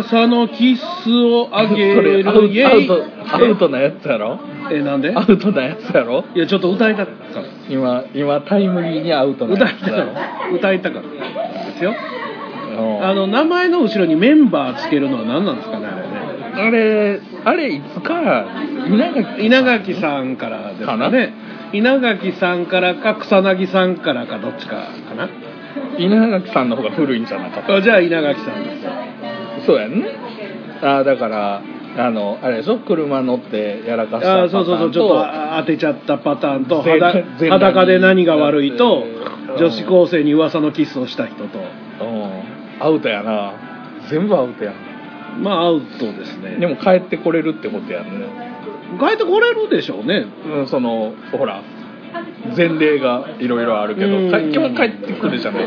噂のキスをあげそれアウるイエイ。トアウトなやつやろ？えなんで？アウトなやつやろ？いやちょっと歌いたかった今今タイムリーにアウトな歌やつやろ。いたかった歌いたかったですよ。うん。あの名前の後ろにメンバーつけるのは何なんですかねあれね。あれあれいつから稲垣稲垣さんからですかね。稲垣さんからか草薙さんからかどっちかかな。稲垣さんの方が古いんじゃなかった？あじゃあ稲垣さんですそうやんね。あだからあのあれでしょ？車乗ってやらかしたあそうそうそうちょっと当てちゃったパターンと全裸で何が悪いとうん。女子高生に噂のキスをした人と。うん。アウトやな。全部アウトやん。まあアウトですね。でも帰ってこれるってことやんね。帰ってこれるでしょうね。うんそのほら前例がいろいろあるけどうん。か基本帰ってくるじゃない。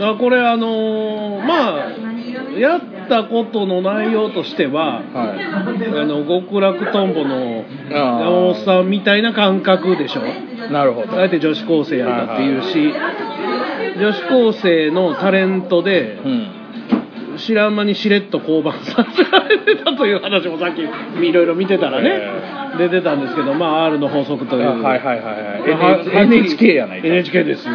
あこれあのーまあやったことの内容としてははあの極楽とんぼの山本さんみたいな感覚でしょ？いなるほど。あえて女子高生やったっていうし女子高生のタレントでうん。知らん間にしれっと降板させられてたという話もさっきいろいろ見てたらねえ出てたんですけどまあ R の法則という。あはいはいはいまあはい NHK やないか。NHK ですよ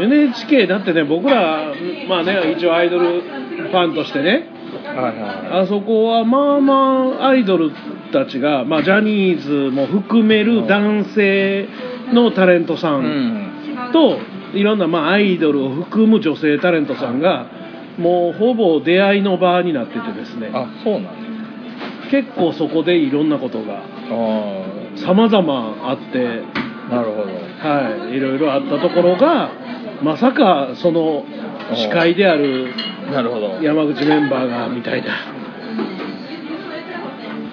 NHK だってね僕らまあね一応アイドルファンとしてね。はいはあそこはまあまあアイドルたちが、まあ、ジャニーズも含める男性のタレントさんん。といろんなまあアイドルを含む女性タレントさんがもうほぼ出会いの場になっててですね。あそうなん結構そこでいろんなことがあ様々あって。あなるほど。はいいろいろあったところがまさかその司会であるなるほど。山口メンバーがみたいな。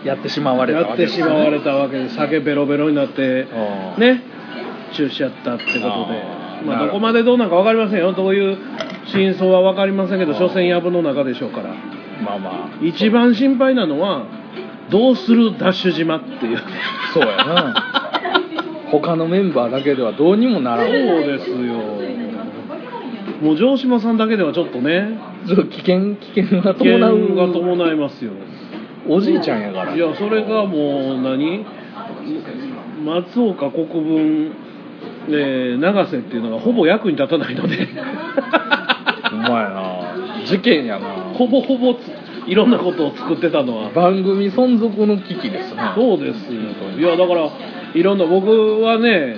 やってしまわれたやってわけですね。しまわれたわけで酒ベロベロになってあーね中止やったってことで。まああーなるほど。どこまでどうなんか分かりませんよ。どういう真相は分かりませんけどあー所詮藪の中でしょうから。まあまあ。一番心配なのはどうするダッシュ島っていう。そうやな。他のメンバーだけではどうにもならん。そうですよもう城島さんだけではちょっとね危険危険が危険伴うが伴いますよ。おじいちゃんやから。いやそれがもう何？松岡国分、えー永瀬っていうのがほぼ役に立たないので。ほんまやな。事件やな。ほぼほぼついろんなことを作ってたのは。番組存続の危機ですねそうですよ。いやだからいろんな僕はね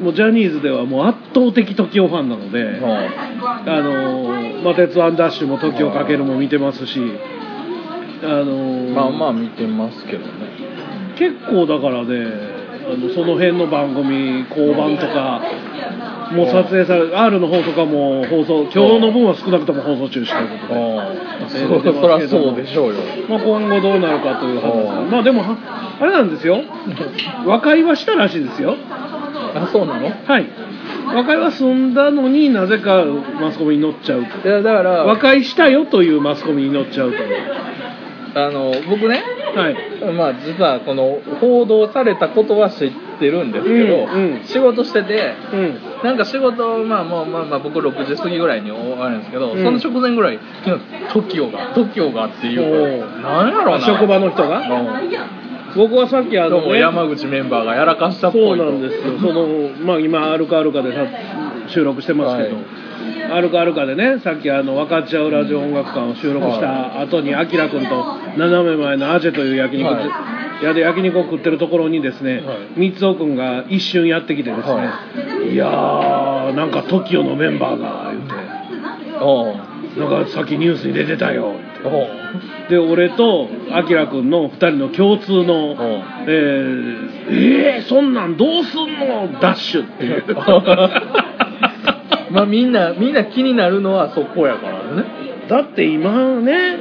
もうジャニーズではもう圧倒的 TOKIO ファンなので、はあのーまあ、鉄腕ダッシュも TOKIO かけるも見てますし、あのまあまあ見てますけどね。結構だからねあのその辺の番組交番とかもう撮影され R の方とかも放送今日の分は少なくとも放送中止ということで、あえーそそりゃそうでしょうよ。まあ、今後どうなるかという話うんまあでもはあれなんですよ。和解はしたらしいですよ。あそうなの？いはい。和解は済んだのになぜかマスコミに乗っちゃうと。やだから和解したよというマスコミに乗っちゃうとあの僕ねはい。まあ実はこの報道されたことは知ってるんですけど、うんうん。仕事しててうん。なんか仕事まあもうまあまあ僕6時過ぎぐらいに終わるんですけど、うん。その直前ぐらい「TOKIO が TOKIO が」っていうなんやろうな。職場の人が？僕はさっきあうんどうものね山口メンバーがやらかしたっぽいと。そうなんですよ。そのまあ今アルカアルカでさ収録してますけど、はいアルカアルカでねさっきあの分かっちゃうラジオ音楽館を収録した後にアキラ君と斜め前のアジェという焼肉、は屋で焼肉を食ってるところにですね、はい。三尾君が一瞬やってきてですね、、はい。やーなんか TOKIO のメンバーが言うて。なんかさっきニュースに出てたよ。おうで俺とアキラ君の2人の共通のん「えー、えーそんなんどうすんの？ダッシュ」っていう まあみんなみんな気になるのはそこやからね。だって今ね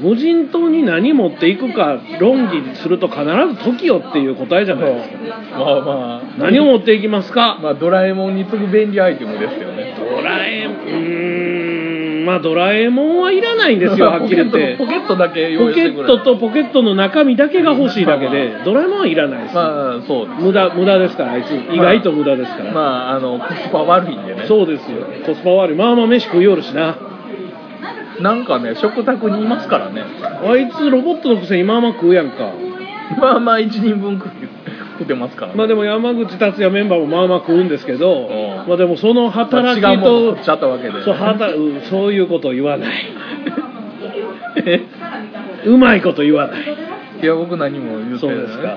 無人島に何持っていくか論議すると必ず TOKIO っていう答えじゃないですか。まあまあ。何を持っていきますか。まあドラえもんに次ぐ便利アイテムですよね。ドラえもんまあドラえもんはいらないんですよ はっきり言って。ポケットだけ用ポケ意してくれットとポケットの中身だけが欲しいだけでドラえもんはいらないです、まあそうです。無駄無駄ですからあいつ。意外と無駄ですから、まああのコスパ悪いんでね。そうですよ。コスパ悪い。まあまあ飯食いよるしな。なんかね食卓にいますからね。あいつロボットのくせにまあまあ食うやんか。まあまあ1人分食って食ってますからね。まあでも山口達也メンバーもまあまあ食うんですけど、うん。まあでもその働きまあ違うもっちゃったわけでそうはたうんそういうことを言わない。うまいこと言わない。いや僕何も言ってない。そうですか。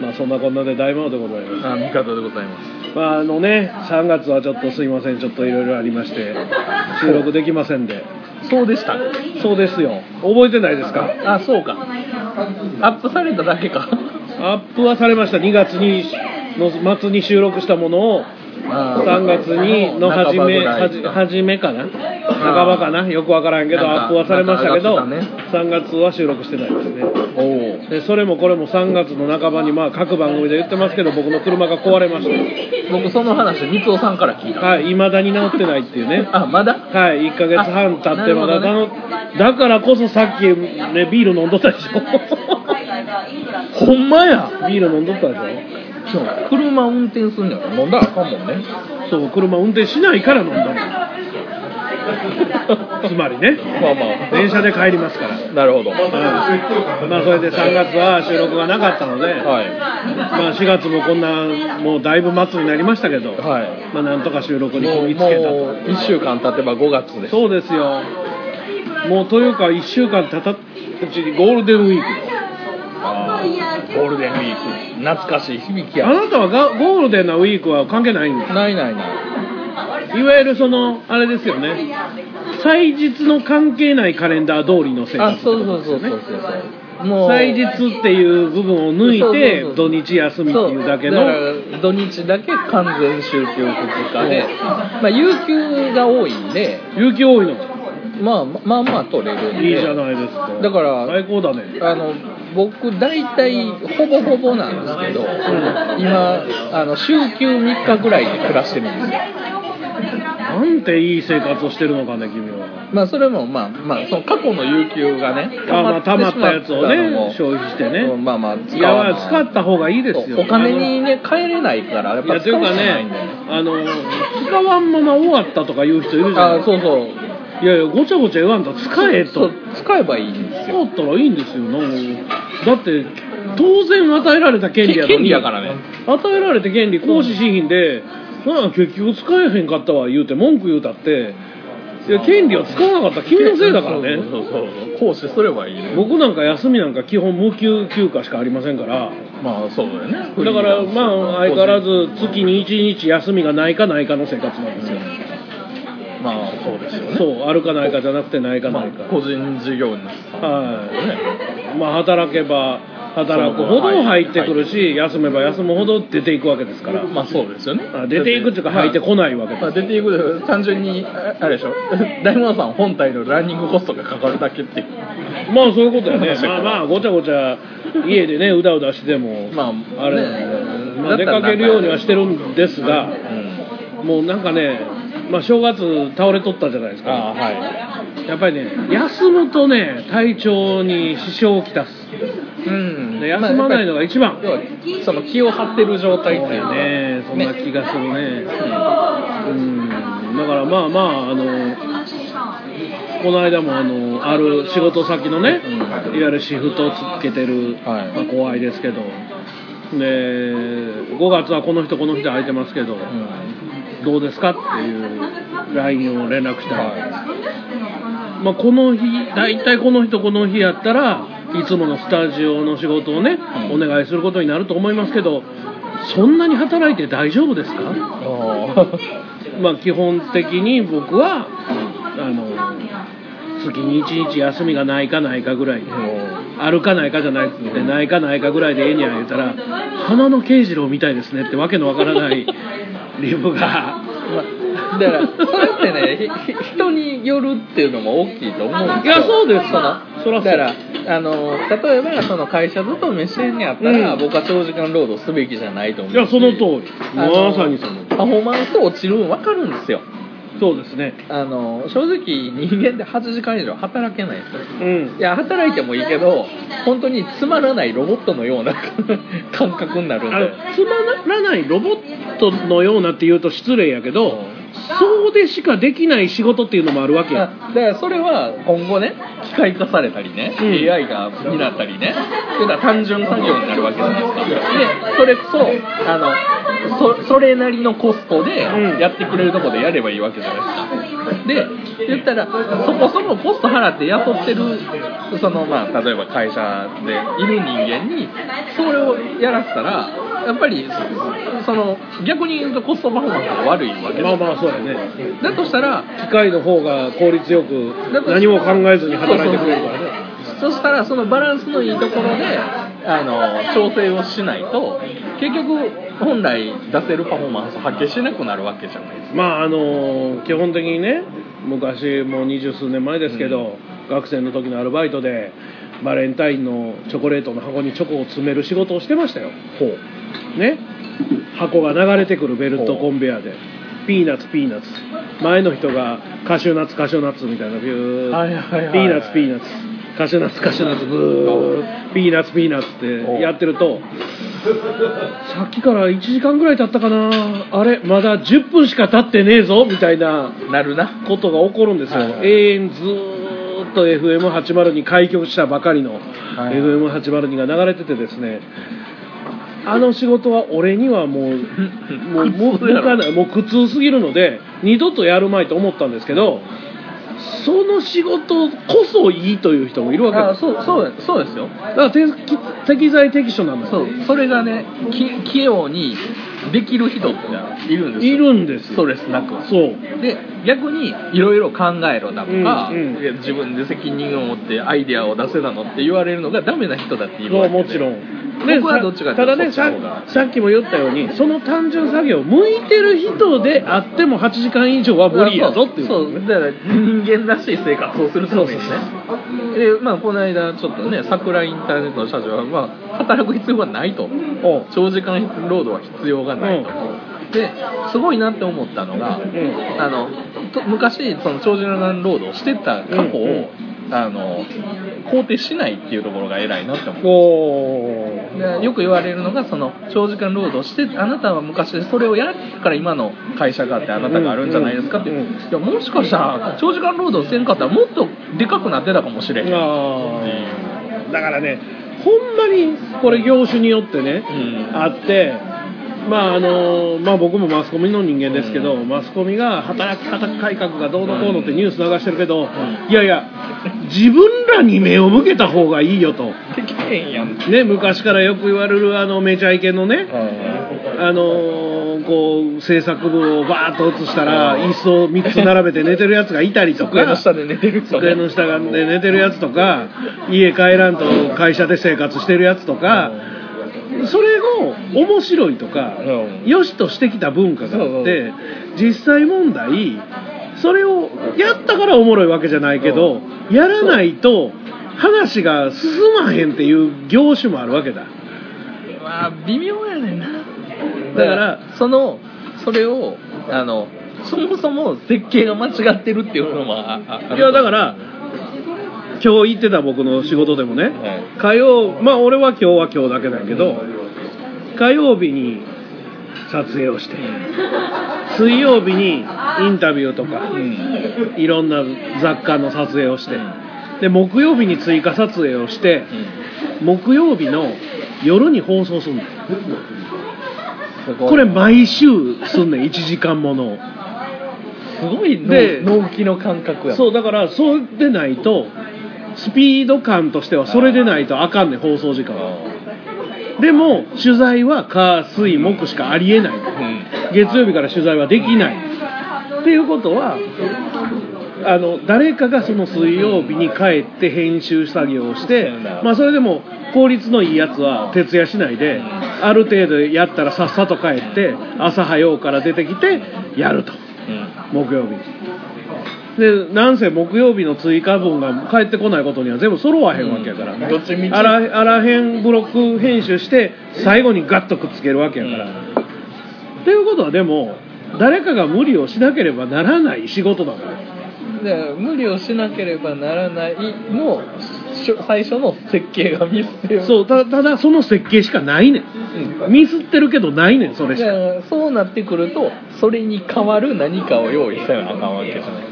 まあそんなこんなで大魔王でございます。あ味方でございます。まああのね3月はちょっとすいません。ちょっといろいろありまして収録できませんで。そうでした。そうですよ。覚えてないですか？あそうか。アップされただけかアップはされました。2月にの末に収録したものを3月にの初め初めかな。半ばかな。よくわからんけどアップはされましたけどなんか上がって3月は収録してないですね。でそれもこれも3月の半ばにまあ各番組で言ってますけど僕の車が壊れまし僕その話三尾さんから聞いた。たはいいまだに治ってないっていうね。あまだ？はい1ヶ月半経ってまだあなるほどだだからこそさっきねビール飲んどったでしょほんまや。ビール飲んどったでしそう。車運転すんのやろ飲んだらあかんもんね。ょそう車運転しないから飲んだ。の つまりね。まあまあ。電車で帰りますから。なるほど。はいまあそれで3月は収録がなかったので、はい。まあ4月もこんなもうだいぶ末になりましたけど、はい。まあなんとか収録にこぎつけたと。もう1週間経てば5月です。そうですよ。もうというか1週間たたうちにゴールデンウィークゴールデンウィーク。懐かしい響きや。あなたはがゴールデンなウィークは関係ないんですないないない。いわゆるそのあれですよね。祭日の関係ないカレンダー通りの生活あそうそうそうそうそう。もう祭日っていう部分を抜いて土日休みっていうだけの。土日だけ完全週休2日で、まあ、有給が多いんで、有給多いの？まあ、まあまあ取れるいいじゃないですか。だから最高だね。あの僕大体ほぼほぼなんですけど、今あの週休3日ぐらいで暮らしてるんですよ。なんていい生活をしてるのかね君は。まあそれもまあまあその過去の有給がねあまあ溜まったやつをね消費してね。うんまあまあいや使い使った方がいいですよお金にね変えれないからやっぱ使うしかないんねだよね。あの使わんまま終わったとか言う人いるじゃない。あそうそう。いやいやごちゃごちゃ言わんと使えと。使えばいいんですよ。使ったらいいんですよなだって当然与えられた権利やのに。権利やからね。与えられた権利行使しひんで、まあ結局使えへんかったわ言うて文句言うたっていや権利を使わなかった。ら君のせいだからね。そうそうそう行使すればいいね。僕なんか休みなんか基本無給休暇しかありませんから。まあそうだよね。だからまあ相変わらず月に1日休みがないかないかの生活なんですよ、ですよねそうあるかないかじゃなくてないかまあないか、個人事業主さん。はい、まあ働けば働くほど入ってくるし、休めば休むほど出ていくわけですから、まあそうですよね。あ出ていくっていうか入ってこないわけです。まあ、出ていくで単純にああれでしょ。大門さん本体のランニングコストがかかるだけっていう。まあそういうことやね。まあまあごちゃごちゃ家でねうだうだしてもまああれ、ね。まあ、出かけるようにはしてるんですがうん。もうなんかね、まあ、正月倒れとったじゃないですか。ああはい。やっぱりね休むとね体調に支障をきたす。うん。で休まないのが一番。要はその気を張ってる状態っていうかねそんな気がするね。うん。だからまあまああのこの間もあのある仕事先のね、うん。いわゆるシフトをつけてる、はい。まあ、怖いですけど。で5月はこの人この人空いてますけど、うんどうですかっていう LINE を連絡したら、はまあ、この日大体この人この日やったらいつものスタジオの仕事をね、うん。お願いすることになると思いますけどそんなに働いて大丈夫ですか？あ まあ基本的に僕はあの月に1日休みがないかないかぐらいであるかないかじゃなくてないかないかぐらいでええにゃ言うたら花の慶次郎みたいですねってわけのわからないリブが。まあだからそれってね人によるっていうのも大きいと思うんですよ。いやそうです。そのそらだからあの例えばその会社勤めしてんやったら、うん。僕は長時間労働すべきじゃないと思うしいやその通り。まさにそのパフォーマンス落ちるの分かるんですよそうですね。あの正直人間で8時間以上働けないですよ。うん。いや働いてもいいけど本当につまらないロボットのような 感覚になるんで。つまらないロボットのようなって言うと失礼やけどそうでしかできない仕事っていうのもあるわけやだからそれは今後ね機械化されたりね、うん。AI がになったりねそういうのは単純作業になるわけじゃないですか。でそれこそあのそそれなりのコストでうん。やってくれるとこでやればいいわけじゃないですか。で言ったらそこそこコスト払って雇ってるそのまあ例えば会社でいる人間にそれをやらせたらやっぱりその逆に言うとコストパフォーマンスが悪いわけですまあまあそうやね。だとしたら機械の方が効率よく何も考えずに働いてくれるからね。そしたらそのバランスのいいところであの調整をしないと結局本来出せるパフォーマンスを発揮しなくなるわけじゃないですか。まああの基本的にね昔もう二十数年前ですけど、学生の時のアルバイトでバレンタインのチョコレートの箱にチョコを詰める仕事をしてましたよ。ほうね箱が流れてくるベルトコンベヤーでピーナッツピーナッツ。前の人がカシューナッツカシューナッツみたいなビュー。はいはいはい。ピーナッツピーナッツ。カシューナッツカシューナッツブー。ピーナッツピーナッツってやってるとさっきから1時間ぐらい経ったかな。あれまだ10分しか経ってねえぞみたいななるな。ことが起こるんですよ、はいはい永遠ずーっと FM80 に開局したばかりのはい FM80 が流れててですねあの仕事は俺にはもう もうもうかない。もう苦痛すぎるので二度とやるまいと思ったんですけどその仕事こそいいという人もいるわけ。あそうそうそうですよ。だから適適材適所なのよ。そうそれがねき器用にできる人っているんですよ。いるんですストレスなくそう。で逆にいろいろ考えろだとか、うんうん。自分で責任を持ってアイデアを出せだのって言われるのがダメな人だっているわけでもちろん僕はどっちかただねささっきも言ったようにその単純作業向いてる人であっても8時間以上は無理やぞっていうそうそうだから人間らしい生活をするためにね。でまあこの間ちょっとね桜インターネットの社長は、まあ、働く必要がないと。長時間労働は必要がないと、ですごいなって思ったのが、ん。あのと昔その長時間労働してた過去を、うんあの肯定しないっていうところが偉いなって思う。よく言われるのがその長時間労働してあなたは昔それをやったから今の会社があってあなたがあるんじゃないですかって、うんうんいやもしかしたら長時間労働せんかったらもっとでかくなってたかもしれへん、あー。だからねほんまにこれ業種によってね、うん。あってまああのまあ、僕もマスコミの人間ですけど、マスコミが働き方改革がどうのこうのってニュース流してるけど、いやいや自分らに目を向けた方がいいよと、ね、昔からよく言われるあのめちゃイケのね、あのこう制作部をバーッと映したら椅子を3つ並べて寝てるやつがいたりとか机の下で寝てる机の下がで寝てるやつとか家帰らんと会社で生活してるやつとかそれを面白いとかうん。良しとしてきた文化があって実際問題それをやったからおもろいわけじゃないけどやらないと話が進まへんっていう業種もあるわけだ。まあ微妙やねんな。だからそのそれをあのそもそも設計が間違ってるっていうのもいやだから今日行ってた僕の仕事でもね、はい火曜まあ俺は今日は今日だけだけど、火曜日に撮影をして、水曜日にインタビューとか、うん。いろんな雑貨の撮影をして、で木曜日に追加撮影をして、木曜日の夜に放送するの。すごいこれ毎週すんねん1時間ものを。すごいで納期の感覚や。そうだからそうでないとスピード感としてはそれでないとあかんねん放送時間は。でも取材は火水木しかありえない。うん。月曜日から取材はできない。っていうことはあの誰かがその水曜日に帰って編集作業をして、まあ、それでも効率のいいやつは徹夜しないである程度やったらさっさと帰って朝早うから出てきてやると。木曜日でなんせ木曜日の追加分が帰ってこないことには全部揃わへんわけやから、うん。どっちみち？あらあらへんブロック編集して最後にガッとくっつけるわけやから、っていうことはでも誰かが無理をしなければならない仕事だからで無理をしなければならないの最初の設計がミスってるそうたただその設計しかないねん。うん。ミスってるけどないねんそれしだかそうなってくるとそれに代わる何かを用意せなあかんわけじゃない。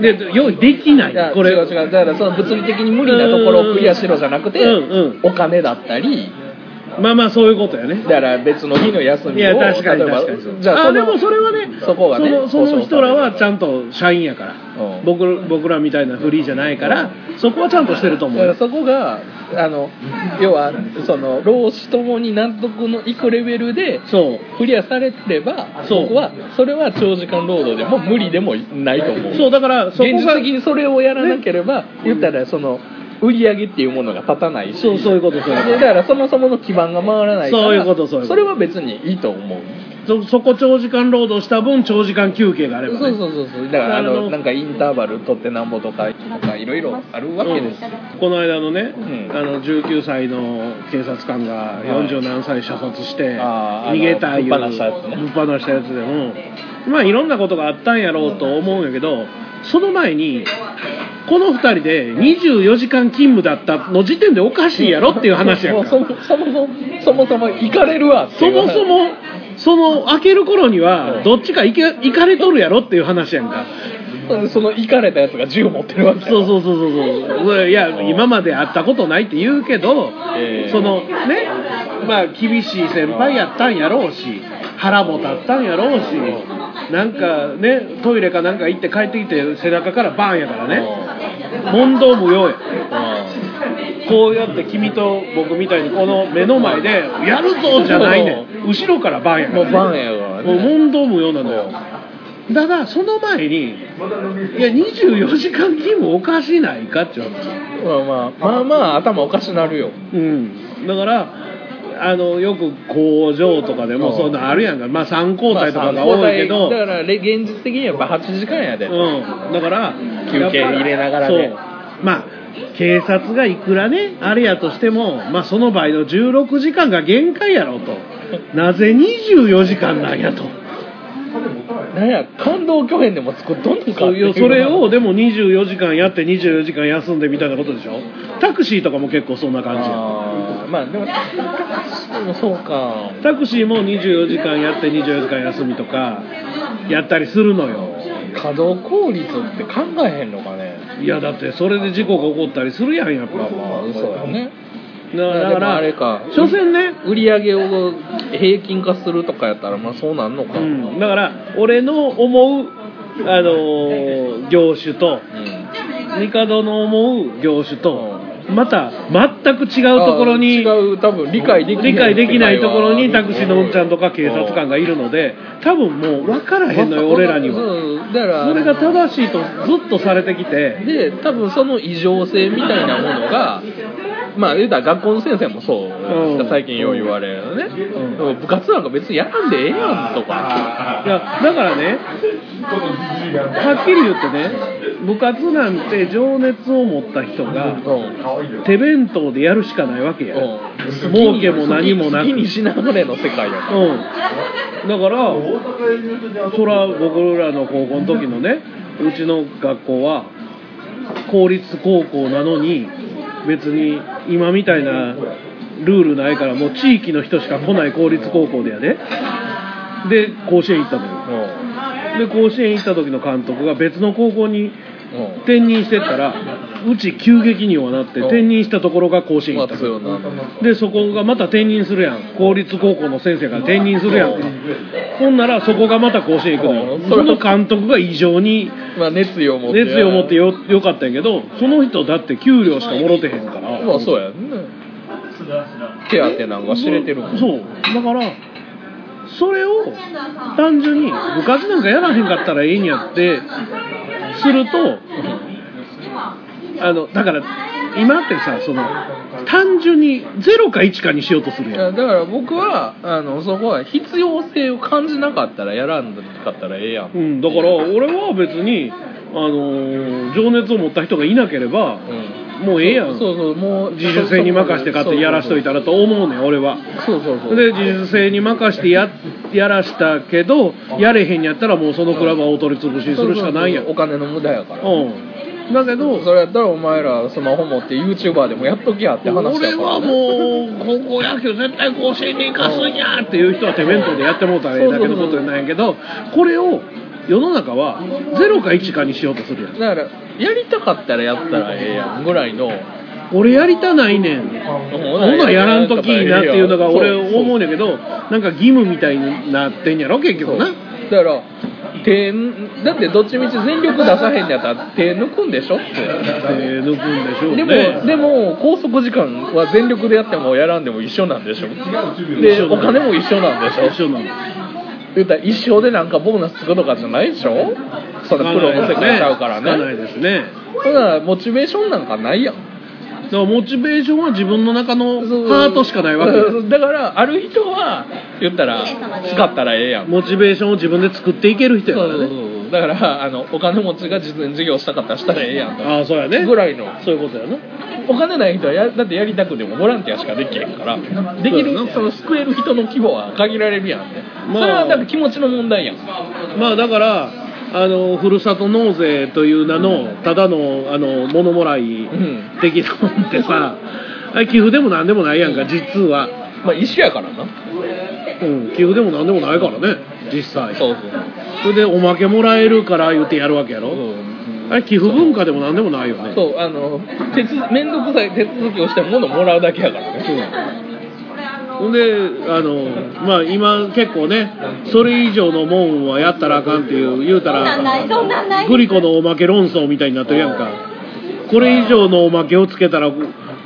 ですかで用意できない。これ。違う違う。だからその物理的に無理なところをクリアしろじゃなくて、うんうん。お金だったりまあまあそういうことやね。だから別の日の休みをいや確かに確かに。じゃああでもそれはねそこがねそのその人らはちゃんと社員やから、うん。僕僕らみたいなフリーじゃないからそこはちゃんとしてると思う。よだからそこがあの要はその労使ともに納得のいくレベルでそう。クリアされればそう。僕はそれは長時間労働でも無理でもないと思う。そうだからそこ現実が的にそれをやらなければ、言ったらその売り上げっていうものが立たないし。そうそういうことそういうこと。でだからそもそもの基盤が回らないからそういうことそういうこと。れは別にいいと思う。そそこ長時間労働した分長時間休憩があれば、ね、そうそうそうそう。だからああののなんかインターバル取ってなんぼとかとかいろいろあるわけですよ、うん。この間のね、ん。あの19歳の警察官が40何歳射殺して逃げたいうぶっ放したやつでもまあいろんなことがあったんやろうと思うんやけどその前にこの2人で24時間勤務だったの時点でおかしいやろっていう話やんか。そもそもそもそも行かれるわそもそもその開ける頃にはどっちか行け行かれとるやろっていう話やんか。その行かれたやつが銃持ってるわけやそうそうそうそうそう。いや今まで会ったことないって言うけど、ええ。そのね。まあ厳しい先輩やったんやろうし腹も立ったんやろうしなんかねトイレかなんか行って帰ってきて背中からバーンやからね。問答無用や。こうやって君と僕みたいにこの目の前で「やるぞ!」じゃないねん。後ろからバーンやから、もうバンやからもうね問答無用なのよ。だからその前にいや24時間勤務おかしないかっていう話まあまあまあまあ頭おかしなるよ。うん。だからあのよく工場とかでもそういうのあるやんか。まあ3交代とかが多いけど、まあだかられ現実的にはやっぱ8時間やで、うん、だから休憩入れながらね。そう。まあ警察がいくらねあれやとしても、まあ、その場合の16時間が限界やろうと。なぜ24時間なんやとなんや感動巨編でも作っとんのかそういやそれをでも24時間やって24時間休んでみたいなことでしょ？タクシーとかも結構そんな感じや。あーまあでもでもそうか。タクシーも24時間やって24時間休みとかやったりするのよ。稼働効率って考えへんのかね。いやだってそれで事故が起こったりするやんやっぱ。まあまあ嘘やねだからあれか。所詮ね売り上げを平均化するとかやったらまあそうなんのか。うん、だから俺の思う、あのー業種とうん。帝の思う業種とまた全く違うところに違う多分理解できない。理解できないところにタクシーのおっちゃんとか警察官がいるので多分もう分からへんのよ俺らには。そうだからそれが正しいとずっとされてきて。で多分その異常性みたいなものがまあ言うたら学校の先生もそう、うん。最近よう言われるよね、ん。部活なんか別にやらんでええやんとか。いやだからねはっきり言ってね部活なんて情熱を持った人がうん。手弁当でやるしかないわけや。うん。儲けも何もなく。好きにしながらの世界やから。うん、だからそら僕らの高校の時のねうちの学校は公立高校なのに別に今みたいなルールないからもう地域の人しか来ない公立高校でやでで甲子園行ったのよ。で甲子園行った時の監督が別の高校に転任してったらうち急激にはなってうん。転任したところが甲子園行った。のまあ強なでそこがまた転任するやん。公立高校の先生が転任するやん。かほんならそこがまた甲子園行くのよ。うん。その監督が異常にまあ熱意を持って。熱意を持ってよよかったんやけどその人だって給料しかもろてへんから。まあそうやんね。手当なんか知れてるもんそう。だからそれを単純に部活なんかやらへんかったらええんやってするとあのだから今ってさその単純に0か1かにしようとするいやん。やだから僕はあのそこは必要性を感じなかったらやらんかったらええやん、うん、だから俺は別に、あのー情熱を持った人がいなければ、もうええやん。そうそうもう自主性に任せて勝手にやらしといたらと思うねん俺は。そうそうそう。で自主性に任してややらしたけどやれへんやったらもうそのクラブはお取り潰しにするしかないやん。お金の無駄やから。うん。だけどそれやったらお前らスマホ持って YouTuber でもやっときやって話だ俺はもう高校野球絶対甲子園に行かすんやっていう人は手弁当でやってもうたらええだけのことなんやけどこれを世の中は0か1かにしようとするやん。だからやりたかったらやったらええやんぐらいの俺やりたないねん。ほなやらんときいいなっていうのが俺思うんやけどなんか義務みたいになってんやろ結局な。だから手だってどっちみち全力出さへんやったら手抜くんでしょ？って手抜くんでしょうでも、ねでも拘束時間は全力でやってもやらんでも一緒なんでしょ？でお金も一緒なんでしょ？一緒なの言ったら一生でなんかボーナスつくとかじゃないでしょ？そのプロの世界ちゃうからつかないね。ですね。だからモチベーションなんかないやん。だからモチベーションは自分の中のハートしかないわけよだからある人は言ったら使ったらええやん。モチベーションを自分で作っていける人やからね。うだからあのお金持ちが実演事業したかったらしたらええやんと。ああそうやね。ぐらいの。そういうことやな。お金ない人はやだってやりたくてもボランティアしかできへんから。できるその救える人の規模は限られるやんね、まあ。それはだから気持ちの問題やん。まあだからあのふるさと納税という名のただのあの物もらいん。的なもんってさあれ寄付でもなんでもないやんか実は、まあ一緒やからな。うん、寄付でもなんでもないからね実際。そうそう。それでおまけもらえるから言ってやるわけやろ、あれ寄付文化でもなんでもないよね。そうあの面倒くさい手続きをして物もらうだけやからねほんであのまあ今結構ねそれ以上のもんはやったらあかんっていう言うたらグリコのおまけ論争みたいになってるやんか。これ以上のおまけをつけたら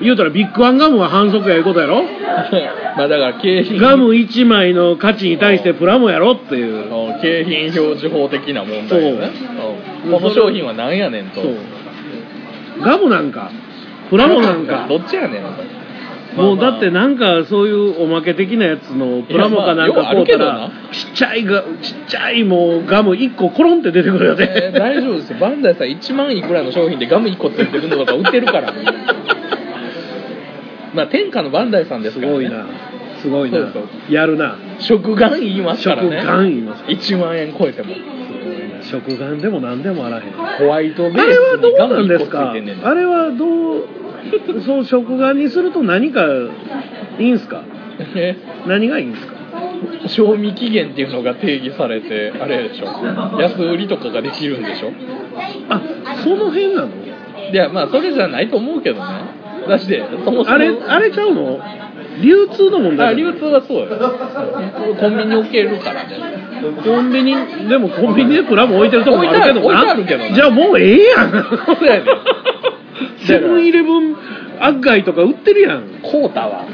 言うたらビッグワンガムは反則やいうことやろ？まあだから景品。ガム1枚の価値に対してプラモやろっていう。うん景品表示法的な問題よね。う。ん。この商品は何やねんと。ガムなんか？プラモなんか？どっちやねんもうだってなんかそういうおまけ的なやつのプラモかなんかいやまあ買うたらちっちゃいがちっちゃいもうガム1個コロンって出てくるよえーね。大丈夫ですよ。バンダイさん1万いくらの商品でガム1個ついてるのとか売ってるから。まあ天下のバンダイさんですから、ね、すごいな。すごいな。やるな。食玩言いますからね。食玩言います1万円超えても。食玩でも何でもあらへん。ホワイトベーあれはスにガムどうなんで1個つすかいてんねんあれはどう そう食玩にすると何かいいんすか？え？何がいいんすか？賞味期限っていうのが定義されてあれでしょ？安売りとかができるんでしょ？あその辺なの？いやまあそれじゃないと思うけどね。だしてそもそもあれあれちゃうの？流通の問題あ流通はそうよ。コンビニ置けるからね。コンビニでもコンビニでプラモ置いてるとこもあるけど置いてある置いてあるけどなじゃあもうええやん。そうやねんセブンイレブンアッガイとか売ってるやん。コータは。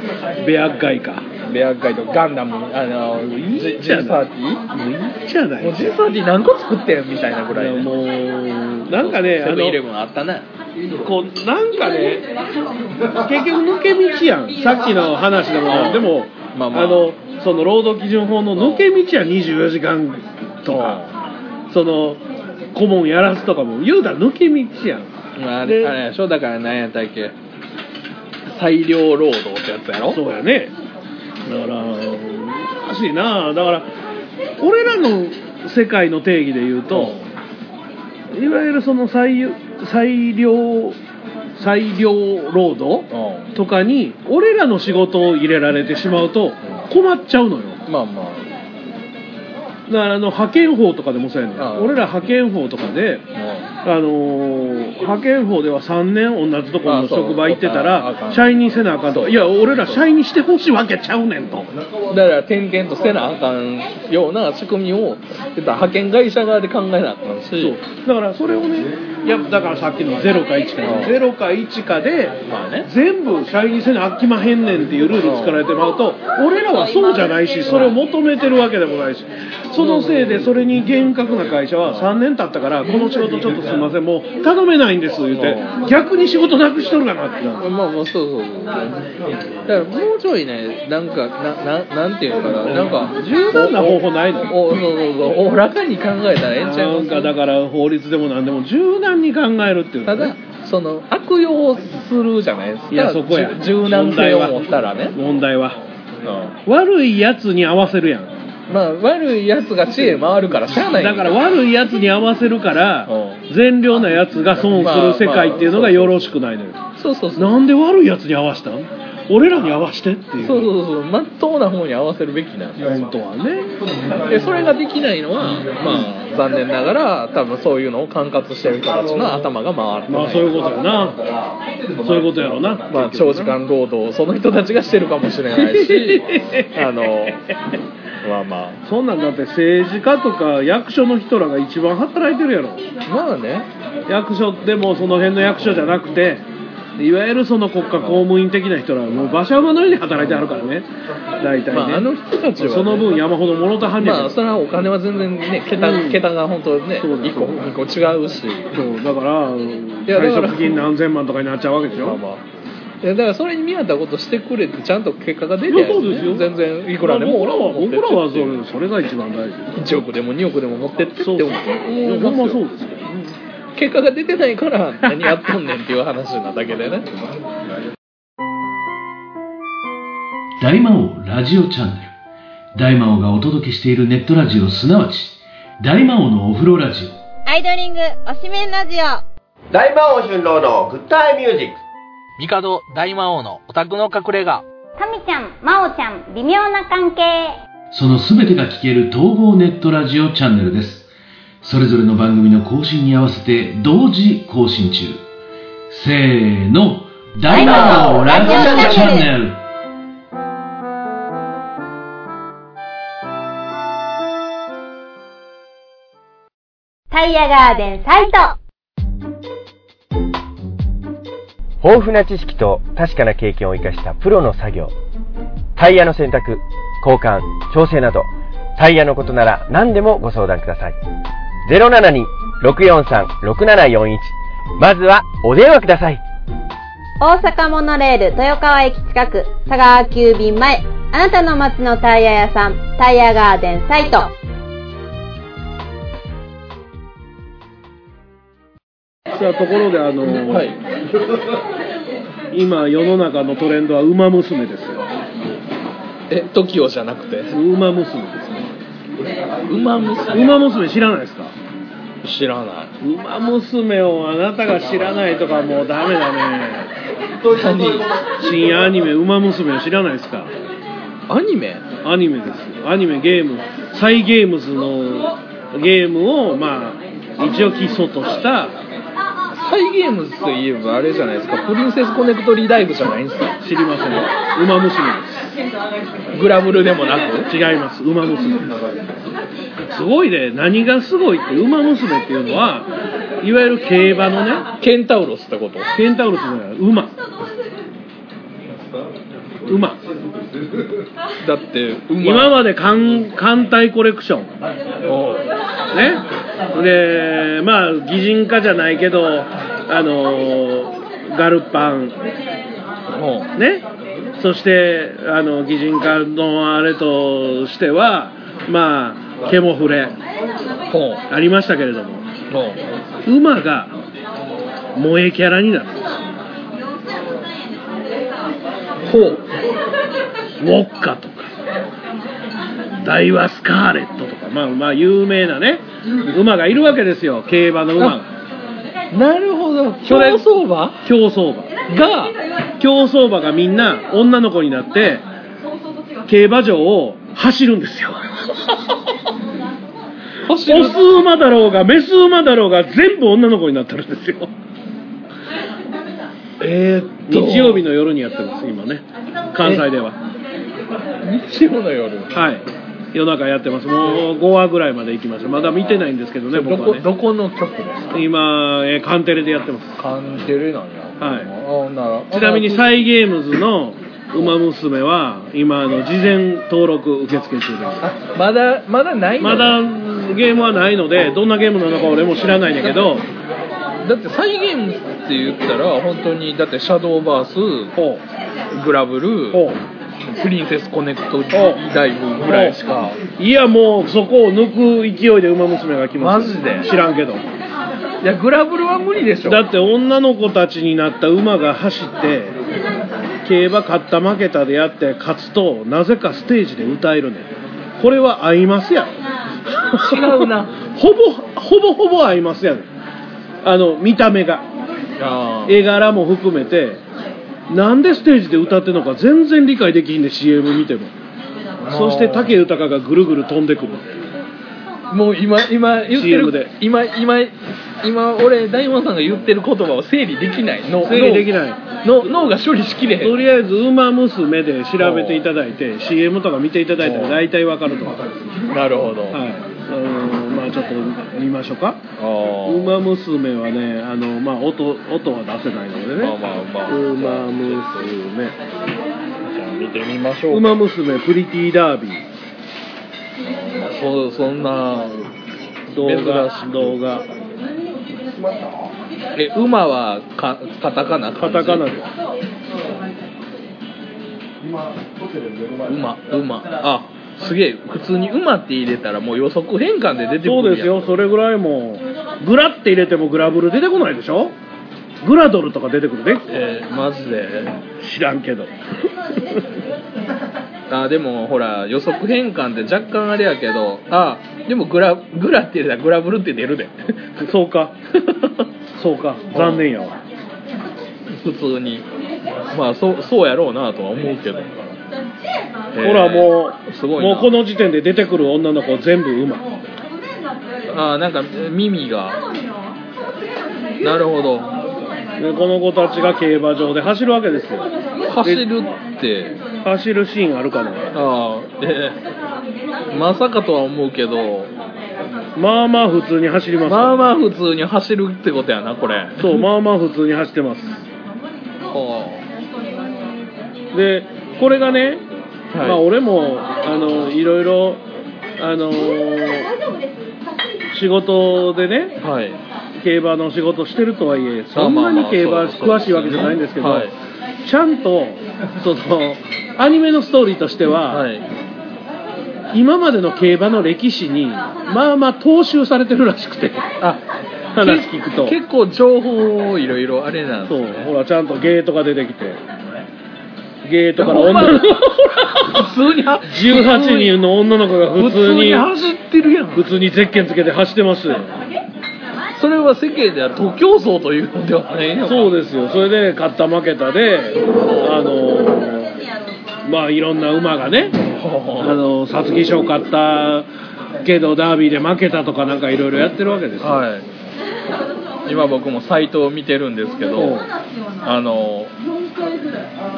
ベアッガイか。ベアガイドガンダム。あのいいジじゃないジサーティもういいじゃない？もうジサーティ何個作ってんみたいなぐらいねもうなんかねあセブンイレブのンあったね。こうなんかね結局抜け道やん。さっきの話でも。でも、まあまあ。のその労働基準法の抜け道や24時間とか。その顧問やらすとかも言うたら抜け道やん。まあれあれでしょ？だから何やったっけ？裁量労働ってやつやろ？そうやね。だから難しいな。だから俺らの世界の定義で言うと、いわゆるその裁裁量裁量労働うとかに俺らの仕事を入れられてしまうと困っちゃうのよ。んまあまあ。だからあの派遣法とかでもそうやねん。俺ら派遣法とかであのー派遣法では3年同じところの職場行ってたら社員にせなあかんと。かいや俺ら社員にしてほしいわけちゃうねんと。だから転々とせなあかんような仕組みを派遣会社側で考えなあかんし。そう。だからそれをねいやだからさっきの0か1かうん。0か1かでまあね。全部社員にせなあきまへんねんっていうルール作られてまうと俺らはそうじゃないしそれを求めてるわけでもないし。そのせいでそれに厳格な会社は3年経ったからこの仕事ちょっとすいませんもう頼めないんです言って。逆に仕事なくしとるかなってなる。まあまあそうそうそう。だからもうちょいねなんかなななんていうのかな。なんか柔軟な方法ないの。おそうそうそうおおらかに考えたらええんちゃいます？なんかだから法律でも何でも柔軟に考えるっていうただその悪用するじゃないですか。いやそこや。柔軟性を持ったらね、問題はうん。悪いやつに合わせるやんまあ悪いやつが知恵回るからしゃあないだ。から悪いやつに合わせるからう善良なやつが損する世界っていうのがよろしくないのよ。そうそうそう。なんで悪いやつに合わせたん？俺らに合わせてっていう。そうそうそうまっとうな方に合わせるべきな。んですよ本当はね。でそれができないのはまあ残念ながら多分そういうのを管轄してる人たちの頭が回ってない。まあそういうことやな。そういうことやろうな。まあ長時間労働をその人たちがしてるかもしれないし あのまあまそんなんだって政治家とか役所の人らが一番働いてるやろ。あまあね。役所でもその辺の役所じゃなくていわゆるその国家公務員的な人らはもう馬車馬のように働いてはるからね。大体ね、まああの人たちはね。その分山ほどもろたはんねんまあそれはお金は全然ね桁,、うん桁が本当ねそうだ1個2個違うし。そうだから退職金何千万とかになっちゃうわけでしょ、まあまあだからそれに見合ったことしてくれてちゃんと結果が出ていやそうですよ。全然いくらでも僕らは僕らはそれれそれが一番大事1億でも2億でも持ってってってそう思そう。ういやほんまそうですよ。結果が出てないから何やっとんねんっていう話なだけでね。大魔王ラジオチャンネル。大魔王がお届けしているネットラジオすなわち大魔王のお風呂ラジオ。アイドリングおしめんラジオ。大魔王春郎のグッタイミュージック。帝大魔王のオタクの隠れ家。タミちゃん、マオちゃん、微妙な関係。そのすべてが聞ける統合ネットラジオチャンネルです。それぞれの番組の更新に合わせて同時更新中。せーの大魔王ラジオチャンネル。タイヤガーデンサイト豊富な知識と確かな経験を生かしたプロの作業。タイヤの選択、交換、調整など、タイヤのことなら何でもご相談ください。072-643-6741まずはお電話ください。大阪モノレール豊川駅近く佐川急便前あなたの街のタイヤ屋さんタイヤガーデンサイトさあところであの、はい。今世の中のトレンドは馬娘ですよ。え TOKIO じゃなくて？馬娘ですね。馬娘。馬娘知らないですか？知らない。馬娘をあなたが知らないとかもうダメだね。何？新アニメ「馬娘」を知らないですか？アニメ？アニメですアニメゲーム。サイゲームズのゲームをまあ一応基礎としたサイゲームズといえばあれじゃないですか。プリンセスコネクトリーダイブじゃないんですか。知りません。馬娘グラブルでもなく？です違います。馬娘。すごいね。何がすごいって馬娘っていうのはいわゆる競馬のねケンタウロスってこと。ケンタウロスの馬馬。だって馬。今まで艦艦隊コレクション。ね。でまあ擬人化じゃないけどあのガルパン。ね。そしてあの擬人化のあれとしてはまあケモフレありましたけれども。馬が萌えキャラになるほうウォッカとかダイワスカーレットとかまあまあ有名なね馬がいるわけですよ。競馬の馬が。なるほど。競走馬？競走馬。が競走馬がみんな女の子になって競馬場を走るんですよ。走オス馬だろうがメス馬だろうが全部女の子になってるんですよ。えー、日曜日の夜にやってます今ね。関西では。日曜の夜。はい。夜中やってます。もう5話ぐらいまで行きました。まだ見てないんですけどねど僕はね。こどこの局ですか？今、えーカンテレでやってます。カンテレなんや。はい。ちなみにサイゲームズの「ウマ娘」は今あの事前登録受付中です。あまだまだないの？まだゲームはないのでどんなゲームなのか俺も知らないんだけど。だってサイゲームって言ったら本当にだってシャドーバースほグラブルプリンセスコネクトダイブぐらいしか。う。いやもうそこを抜く勢いで「ウマ娘」が来ますマジで？知らんけど。いやグラブルは無理でしょ。だって女の子たちになった馬が走って競馬勝った負けたでやって勝つとなぜかステージで歌えるねん。これは合いますやん。違うな。ほぼほぼほぼ合いますやん。あの見た目が絵柄も含めてなんでステージで歌ってるのか全然理解できひんね CM 見ても。そして武豊がぐるぐる飛んでくる。もう今今言って CM るで。今今今俺大門さんが言ってる言葉を整理できない。の整理できない。の脳が処理しきれへん。とりあえず「ウマ娘」で調べていただいて CM とか見ていただいたら大体わかると思う。なるほど、はいちょっと見ましょうか「あー。ウマ娘」はねあの、まあ、音音は出せないのでね。まあまあまあ。ウマじゃあ見てみましょう娘ウマ娘プリティダービー。そうそんな動画く。動画。え馬はかカタカナカタカナ。で馬馬あすげえ普通に馬って入れたらもう予測変換で出てくるそうですよそれぐらいもうグラって入れてもグラブル出てこないでしょ？グラドルとか出てくるね。えー、マジで。知らんけど。あでもほら予測変換って若干あれやけど。あでもグラグラって入れたらグラブルって出るで。そうか。そうか。残念やわ。普通に。まあそうそうやろうなとは思うけどほらもうすごいな。もうこの時点で出てくる女の子全部馬。あなんか耳が。なるほど。でこの子たちが競馬場で走るわけですよ。走るって。走るシーンあるかな。ああえーまさかとは思うけど。まあまあ普通に走ります。まあまあ普通に走るってことやなこれ。そうまあまあ普通に走ってます。はでこれがね、はい。まあ俺もあのいろいろあの仕事でねあはい。競馬の仕事してるとはいえそんなに競馬詳しいわけじゃないんですけど、はい。ちゃんとそのアニメのストーリーとしては、はい。今までの競馬の歴史にまあまあ踏襲されてるらしくてあ話聞くと。結構情報いろいろあれなんですそうねほらちゃんとゲートが出てきてゲートからほんま女の子。普通には18人の女の子が普普通に走ってるやん。普通にゼッケンつけて走ってますよ。それは世間では徒競走というのではないのか。そうですよ。それで勝った負けたであのまあいろんな馬がねあの皐月賞勝ったけどダービーで負けたとかなんかいろいろやってるわけですよ、はい今僕もサイトを見てるんですけどうんあの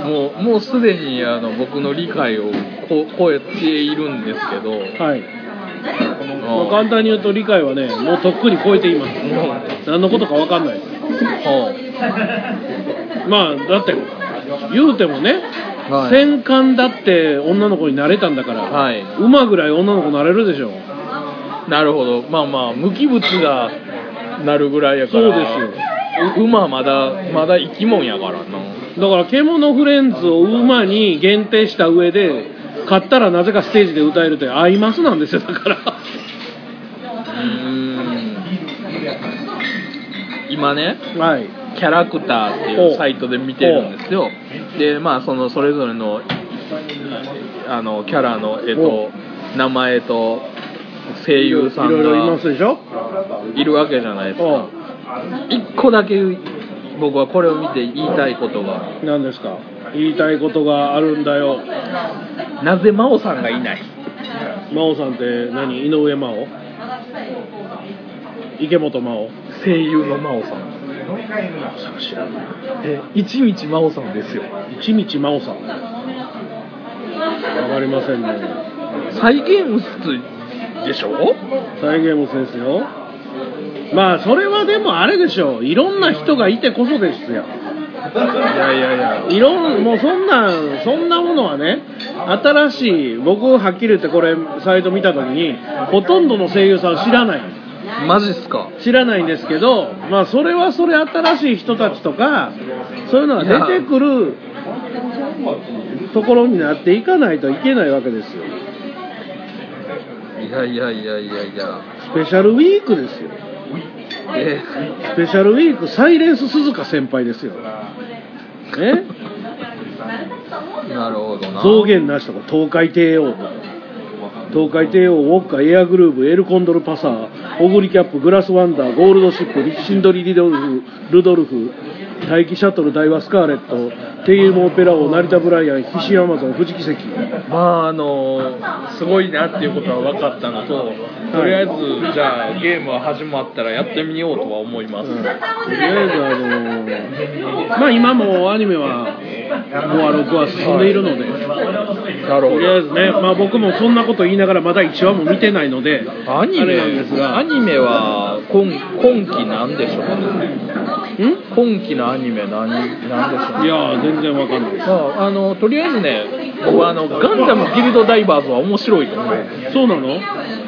もうもうすでにあの僕の理解をこ超えているんですけどはい、まあ、簡単に言うと理解はねもうとっくに超えています。何のことか分かんない。ですまあだって言うてもね、はい。戦艦だって女の子になれたんだから、はい。馬ぐらい女の子なれるでしょ。なるほど。まあまあ無機物がなるぐらいやから。そうですよ。う馬まだまだ生き物やからな。だから獣フレンズを馬に限定した上で勝ったらなぜかステージで歌えるって合いますなんですよだから。うーん。今ねはい。キャラクターっていうサイトで見てるんですよ。でまあそのそれぞれのあのキャラの絵と名前と声優さんいろいろいまがすでしょ？いるわけじゃないですか。一個だけ僕はこれを見て言いたいことが。何ですか？言いたいことがあるんだよ。なぜ真央さんがいない？真央さんって何？井上真央？池本真央？声優の真央さん。え一日真央さんですよ。一道真央さん。わかりませんね。サイ・ゲームスでしょ？サイ・ゲームスですよ。まあそれはでもあれでしょう。いろんな人がいてこそですよ。いやいやいや。いろんもうそんなそんなものはね新しい僕はっきり言ってこれサイト見た時にほとんどの声優さん知らない。マジっすか？知らないんですけどまあそれはそれ新しい人たちとかそういうのが出てくるところになっていかないといけないわけですよいやいやいやいやいや。スペシャルウィークですよ。えスペシャルウィークサイレンス鈴鹿先輩ですよ。え？なるほどな。増減なしとか東海帝王とか。東海帝王ウォッカエアグルーブエルコンドルパサーオグリキャップグラスワンダーゴールドシップリシンドリリドルフルドルフ大気シャトル大和スカーレットテイルモオペラ王成田ブライアンヒシアマゾン富士奇跡まああのすごいなっていうことは分かったのととりあえずじゃあゲームは始まったらやってみようとは思います、とりあえずあのーまあ今もアニメは5話6話進んでいるので。なるほとりあえどずね、まあ、僕もそんなこと言いながらまだ1話も見てないのでアニメアニメは今今期なんでしょうねん今期のアニメ何なんでしょう？ねいやー全然わかんない。ですまあ、あのとりあえずね僕はあのガンダムギルドダイバーズは面白いと思う。そうなの？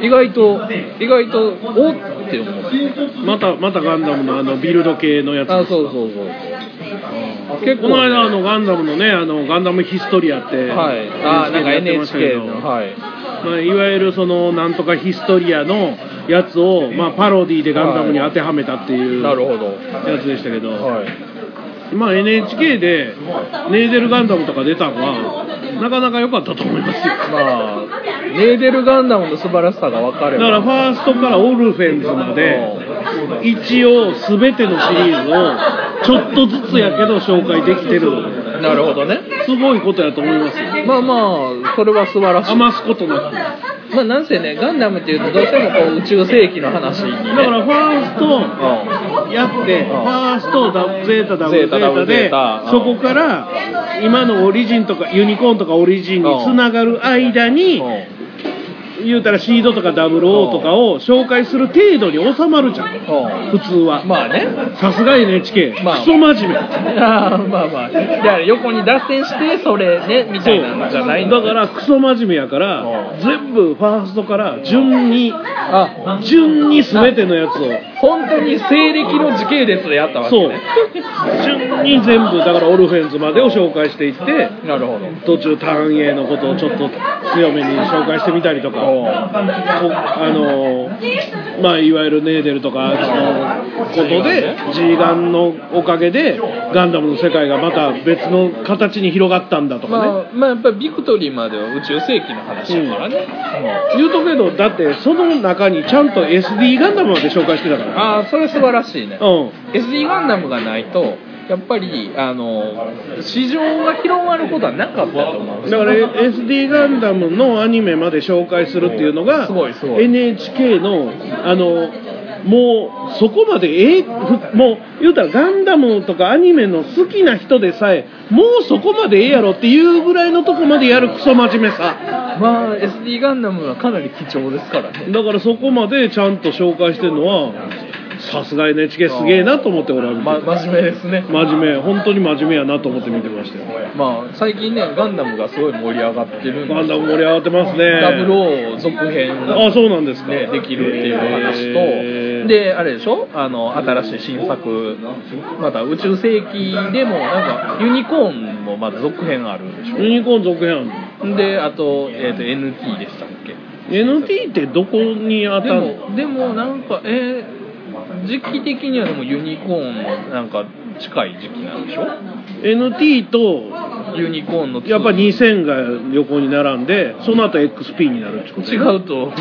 意外と意外とおって思う。またまたガンダムのあのビルド系のやつあそうそうそう結この間あのガンダムのねあのガンダムヒストリアってはい。あなんか NHK ど。のはい。まあ、いわゆるそのなんとかヒストリアのやつを、まあ、パロディでガンダムに当てはめたっていうなるほど。やつでしたけど、はい。まあ、NHK でネーデルガンダムとか出たのはなかなか良かったと思いますよ。まあネーデルガンダムの素晴らしさが分かれば。だからファーストからオルフェンズまで一応全てのシリーズをちょっとずつやけど紹介できてる。なるほどね。すごいことやと思いますよ。まあまあそれは素晴らしい。余すことなくまあなんせねガンダムっていうとどうしてもこう宇宙世紀の話に、ね、だからファーストやってファーストダゼータダブルゼゼータダブルゼータ。でそこから今のオリジンとかユニコーンとかオリジンにつながる間にうん言うたらシードとかダブル O とかを紹介する程度に収まるじゃん。う。ん普通は。まあね。さすが NHK まあ。クソ真面目。あーまあまあ。だから横に脱線してそれねみたいなのじゃないだからクソ真面目やからう。ん全部ファーストから順にあ。順に全てのやつを本当に西暦の時系列でやったわけそう。ね順に全部だからオルフェンズまでを紹介していってなるほど。途中ターン A のことをちょっと強めに紹介してみたりとか。あのまあいわゆるネーデルとかのことで G ガンのおかげでガンダムの世界がまた別の形に広がったんだとかね、まあ、まあやっぱりビクトリーまでは宇宙世紀の話だからね、言うとくけどだってその中にちゃんと SD ガンダムまで紹介してたから。ああそれ素晴らしいね、うん。SD ガンダムがないとやっぱりあの市場が広がることはなかったと思うんですよ。だから SD ガンダムのアニメまで紹介するっていうのが NHK のあのもうそこまでええふもう言うたらガンダムとかアニメの好きな人でさえもうそこまでええやろっていうぐらいのとこまでやるクソ真面目さ。まあ SD ガンダムはかなり貴重ですからね。だからそこまでちゃんと紹介してるのはさすが NHK すげえなと思って俺は見てま、真面目ですね。真面目。本当に真面目やなと思って見てましたよ。まあ最近ねガンダムがすごい盛り上がってるんでガンダム盛り上がってますね。ダブル O 続編あそうなんですか、ね、できるっていう話と、であれでしょ？あの新しい新作。また宇宙世紀でもなんかユニコーンもまだ続編あるでしユニコーン続編あるょであと,、えー、と NT でしたっけ？NT ってどこに当でたるもでもなんかえー時期的にはでもユニコーンのなんか近い時期なんでしょ？NT とユニコーンのやっぱ2000が横に並んでその後 XP になるってこと？違うと。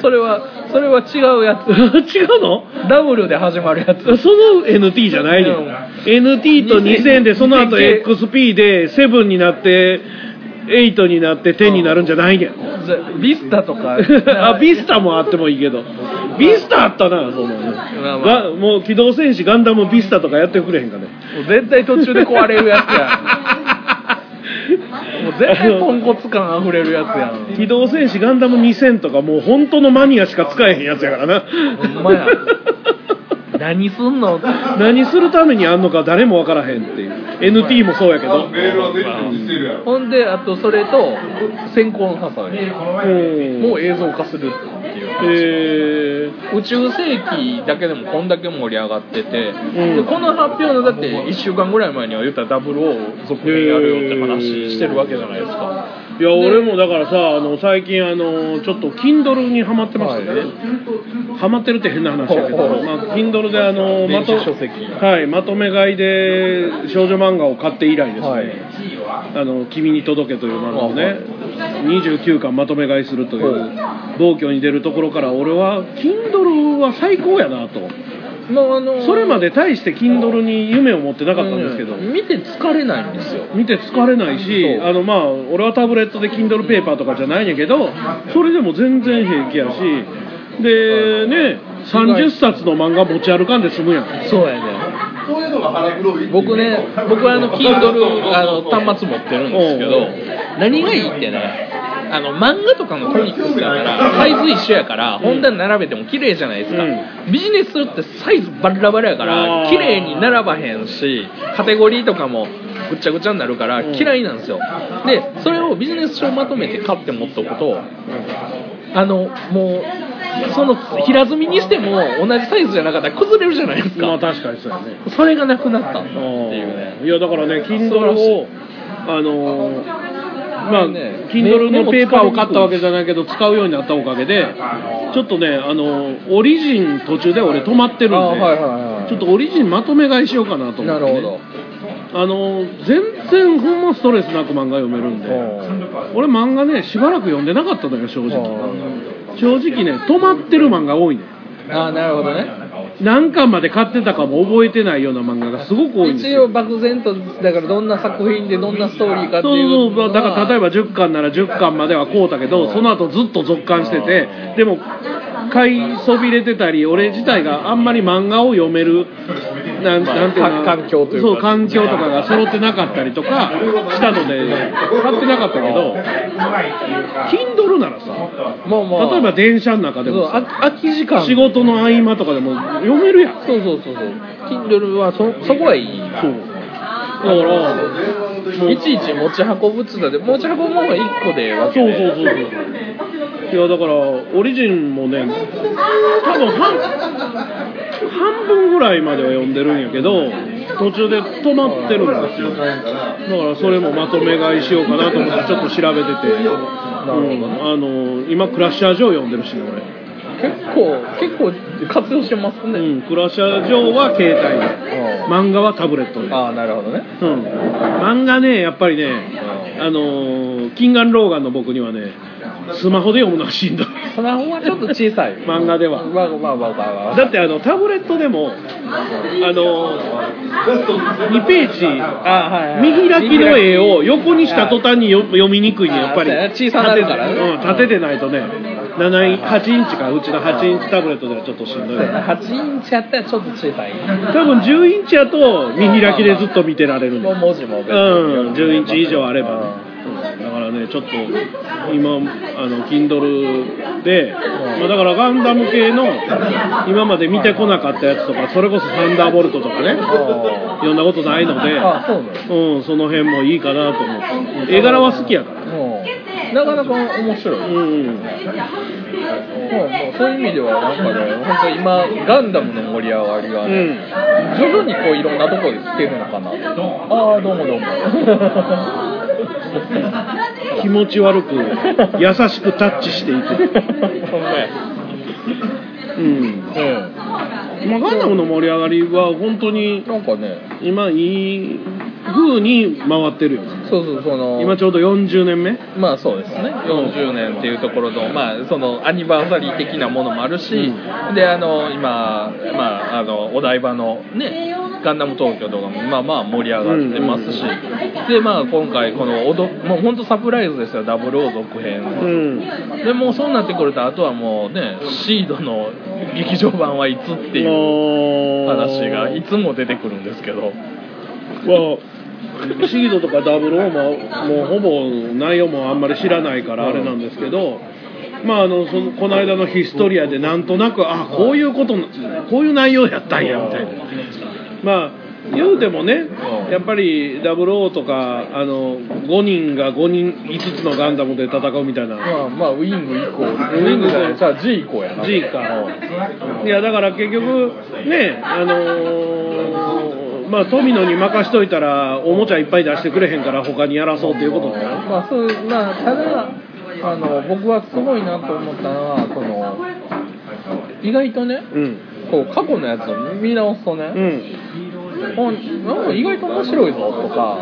それはそれは違うやつ。違うの？W で始まるやつ。その NT じゃないねんうん。NT と2000でその後2000 XP で7になって8になって10になるんじゃないねん。じゃビスタとか。あビスタもあってもいいけど。ビスタあったなその。まあまあ。がもう機動戦士ガンダムビスタとかやってくれへんかね。もう絶対途中で壊れるやつやん。もう絶対ポンコツ感あふれるやつやん。機動戦士ガンダム2000とかもう本当のマニアしか使えへんやつやからな。ほんまや 何すんの？何するためにあんのか誰もわからへんっていう。NT もそうやけど。ほんであとそれと先行の傘でうん。もう映像化するっていう話。え宇宙世紀だけでもこんだけ盛り上がってて、ん。でこの発表のだって1週間ぐらい前には言ったら WO 続編やるよって話してるわけじゃないですか。ーいや俺もだからさあの最近あのちょっと Kindle にハマってましてね、はい。ハマってるって変な話やけど、まあ、Kindle であのまと書籍。はい、まとめ買いで少女漫画を買って以来ですね、はい。あの君に届け」という漫画をはね29巻まとめ買いするという暴挙に出るところから俺は Kindle は最高やなとまああのそれまで大して Kindle に夢を持ってなかったんですけど、うん。見て疲れないんですよ。見て疲れないしあのまあ俺はタブレットで Kindle ペーパーとかじゃないんやけどそれでも全然平気やし。でね30冊の漫画持ち歩かんで済むやん。そうやね。僕ね僕はあの Kindle あの端末持ってるんですけど何がいいってねあの漫画とかのコミックスだから サイズ一緒やから本棚並べても綺麗じゃないですか、うビジネスってサイズバラバラやかあらー。綺麗に並ばへんしカテゴリーとかもぐっちゃぐちゃになるからうん。嫌いなんですよ。でそれをビジネス書まとめて買って持っておくとあのもうその平積みにしても同じサイズじゃなかったら崩れるじゃないですか、まあ確かにそうやね。それがなくなったっていうね。いやだからね Kindle をあのーまあ、ね Kindle のペーパーを買ったわけじゃないけど使うようになったおかげでちょっとねあのオリジン途中で俺止まってるんで、あはいはいはいちょっとオリジンまとめ買いしようかなと思って、ね、なるほど。あの全然ほんまストレスなく漫画読めるんで俺漫画ねしばらく読んでなかったのよ正直。正直ね止まってる漫画多いね。ああなるほどね何巻まで買ってたかも覚えてないような漫画がすごく多いんです一よ応漠然とだからどんな作品でどんなストーリーかってそういうそう。だから例えばば10巻なら10巻まではこうだけどその後ずっと続巻しててでも買いそびれてたり俺自体があんまり漫画を読めるなんまあなんていうのか環境というか。そう環境とかが揃ってなかったりとかしたので買ってなかったけど Kindle ならさまあまあ。例えば電車の中でもさあ空き時間。仕事の合間とかでも読めるやん。そうそうそうそう。Kindle はそそこはいい。そう。だからいちいち持ち運ぶっつったで持ち運ぶものが1個で分けてそうそうそうそういやだからオリジンもね多分半半分ぐらいまでは読んでるんやけど途中で止まってるんですよだからそれもまとめ買いしようかなと思ってちょっと調べてて、うん、あの今クラッシャージョー読んでるしね俺結構結構活用してますね、うん、クラッシャージョーは携帯で漫画はタブレットで。ああなるほどね。うん、漫画ね、やっぱりね、あのーキンガン・ローガンの僕にはね、スマホで読むのはしんどい。スマホはちょっと小さい。漫画では。まあまあまあまあだってあのタブレットでも、あの2ページ、あはいはい。見開きの絵を横にした途端によ読みにくいね、やっぱり。小さなるからね。うん、縦でないとね、7イン8インチか、うちの8インチタブレットではちょっとしんどい。8インチやったらちょっと小さい多分10インチやと見開きでずっと見てられるんでもう文字もうん、10インチ以上あれば。だからね、ちょっと今、あの Kindle で、まあ、だからガンダム系の今まで見てこなかったやつとか、それこそサンダーボルトとかね、読んだことないので、うん、その辺もいいかなと思って、絵柄は好きやから。もうなかなか面白い、もううん、もうそういう意味ではなんかね本当今ガンダムの盛り上がりがね、徐々にこういろんなところで来てるのかな。ああどうもどうも。気持ち悪く、優しくタッチしていく。ほんまや。うん。うんまあ、ガンダムの盛り上がりは本当になんかね今いい風に回ってるよ。そうそうその今ちょうど40年目？まあそうですね。40年っていうところの,、まあそのアニバーサリー的なものもあるし、であの今、まあ、あのお台場のねガンダム東京とかもまあまあ盛り上がってますし、でまあ今回このおどもう本当サプライズですよダブルオー続編、うん。でもうそうなってくるとあとはもうねシードの劇場版はいつっていう話がいつも出てくるんですけど。まあシードとかダブルオーももうほぼ内容もあんまり知らないからあれなんですけど、まああのそのこの間のヒストリアでなんとなくあこういうことこういう内容やったんやみたいな。まあ言うてもねやっぱりダブルオーとかあの5人が5人5つのガンダムで戦うみたいな。まあまあウィング以降ウィングじゃないじゃあ G 以降やな。G かいやだから結局ねあのーまあ富野に任しといたらおもちゃいっぱい出してくれへんから他にやらそうっていうことだよまあそうまあただあの僕はすごいなと思ったのはその意外とねうん。こう過去のやつを見直すとね、うん意外と面白いぞとか。